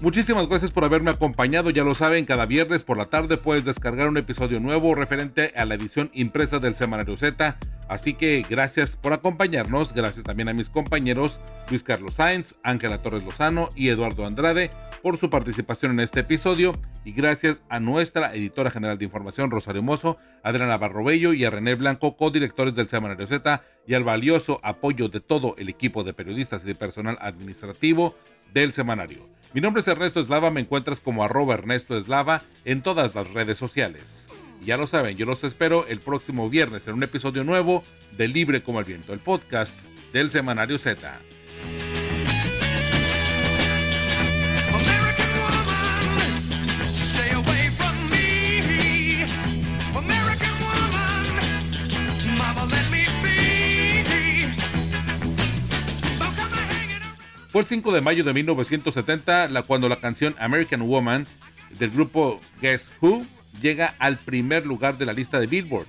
Muchísimas gracias por haberme acompañado. Ya lo saben, cada viernes por la tarde puedes descargar un episodio nuevo referente a la edición impresa del Semanario Z. Así que gracias por acompañarnos. Gracias también a mis compañeros Luis Carlos Sáenz, Ángela Torres Lozano y Eduardo Andrade por su participación en este episodio. Y gracias a nuestra editora general de información, Rosario Mozo, Adriana Barrobello y a René Blanco, codirectores del Semanario Z, y al valioso apoyo de todo el equipo de periodistas y de personal administrativo del semanario. Mi nombre es Ernesto Eslava, me encuentras como arroba Ernesto Eslava en todas las redes sociales. Y ya lo saben, yo los espero el próximo viernes en un episodio nuevo de Libre como el Viento, el podcast del Semanario Z. Fue el 5 de mayo de 1970 la, cuando la canción American Woman del grupo Guess Who llega al primer lugar de la lista de Billboard.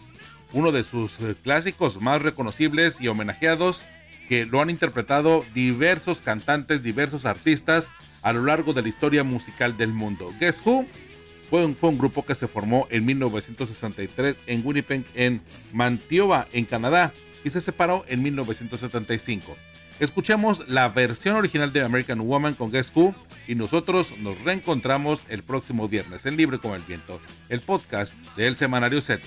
Uno de sus eh, clásicos más reconocibles y homenajeados que lo han interpretado diversos cantantes, diversos artistas a lo largo de la historia musical del mundo. Guess Who fue un, grupo que se formó en 1963 en Winnipeg, en Manitoba, en Canadá, y se separó en 1975. Escuchemos la versión original de American Woman con Guess Who y nosotros nos reencontramos el próximo viernes en Libre como el Viento, el podcast del Semanario Z.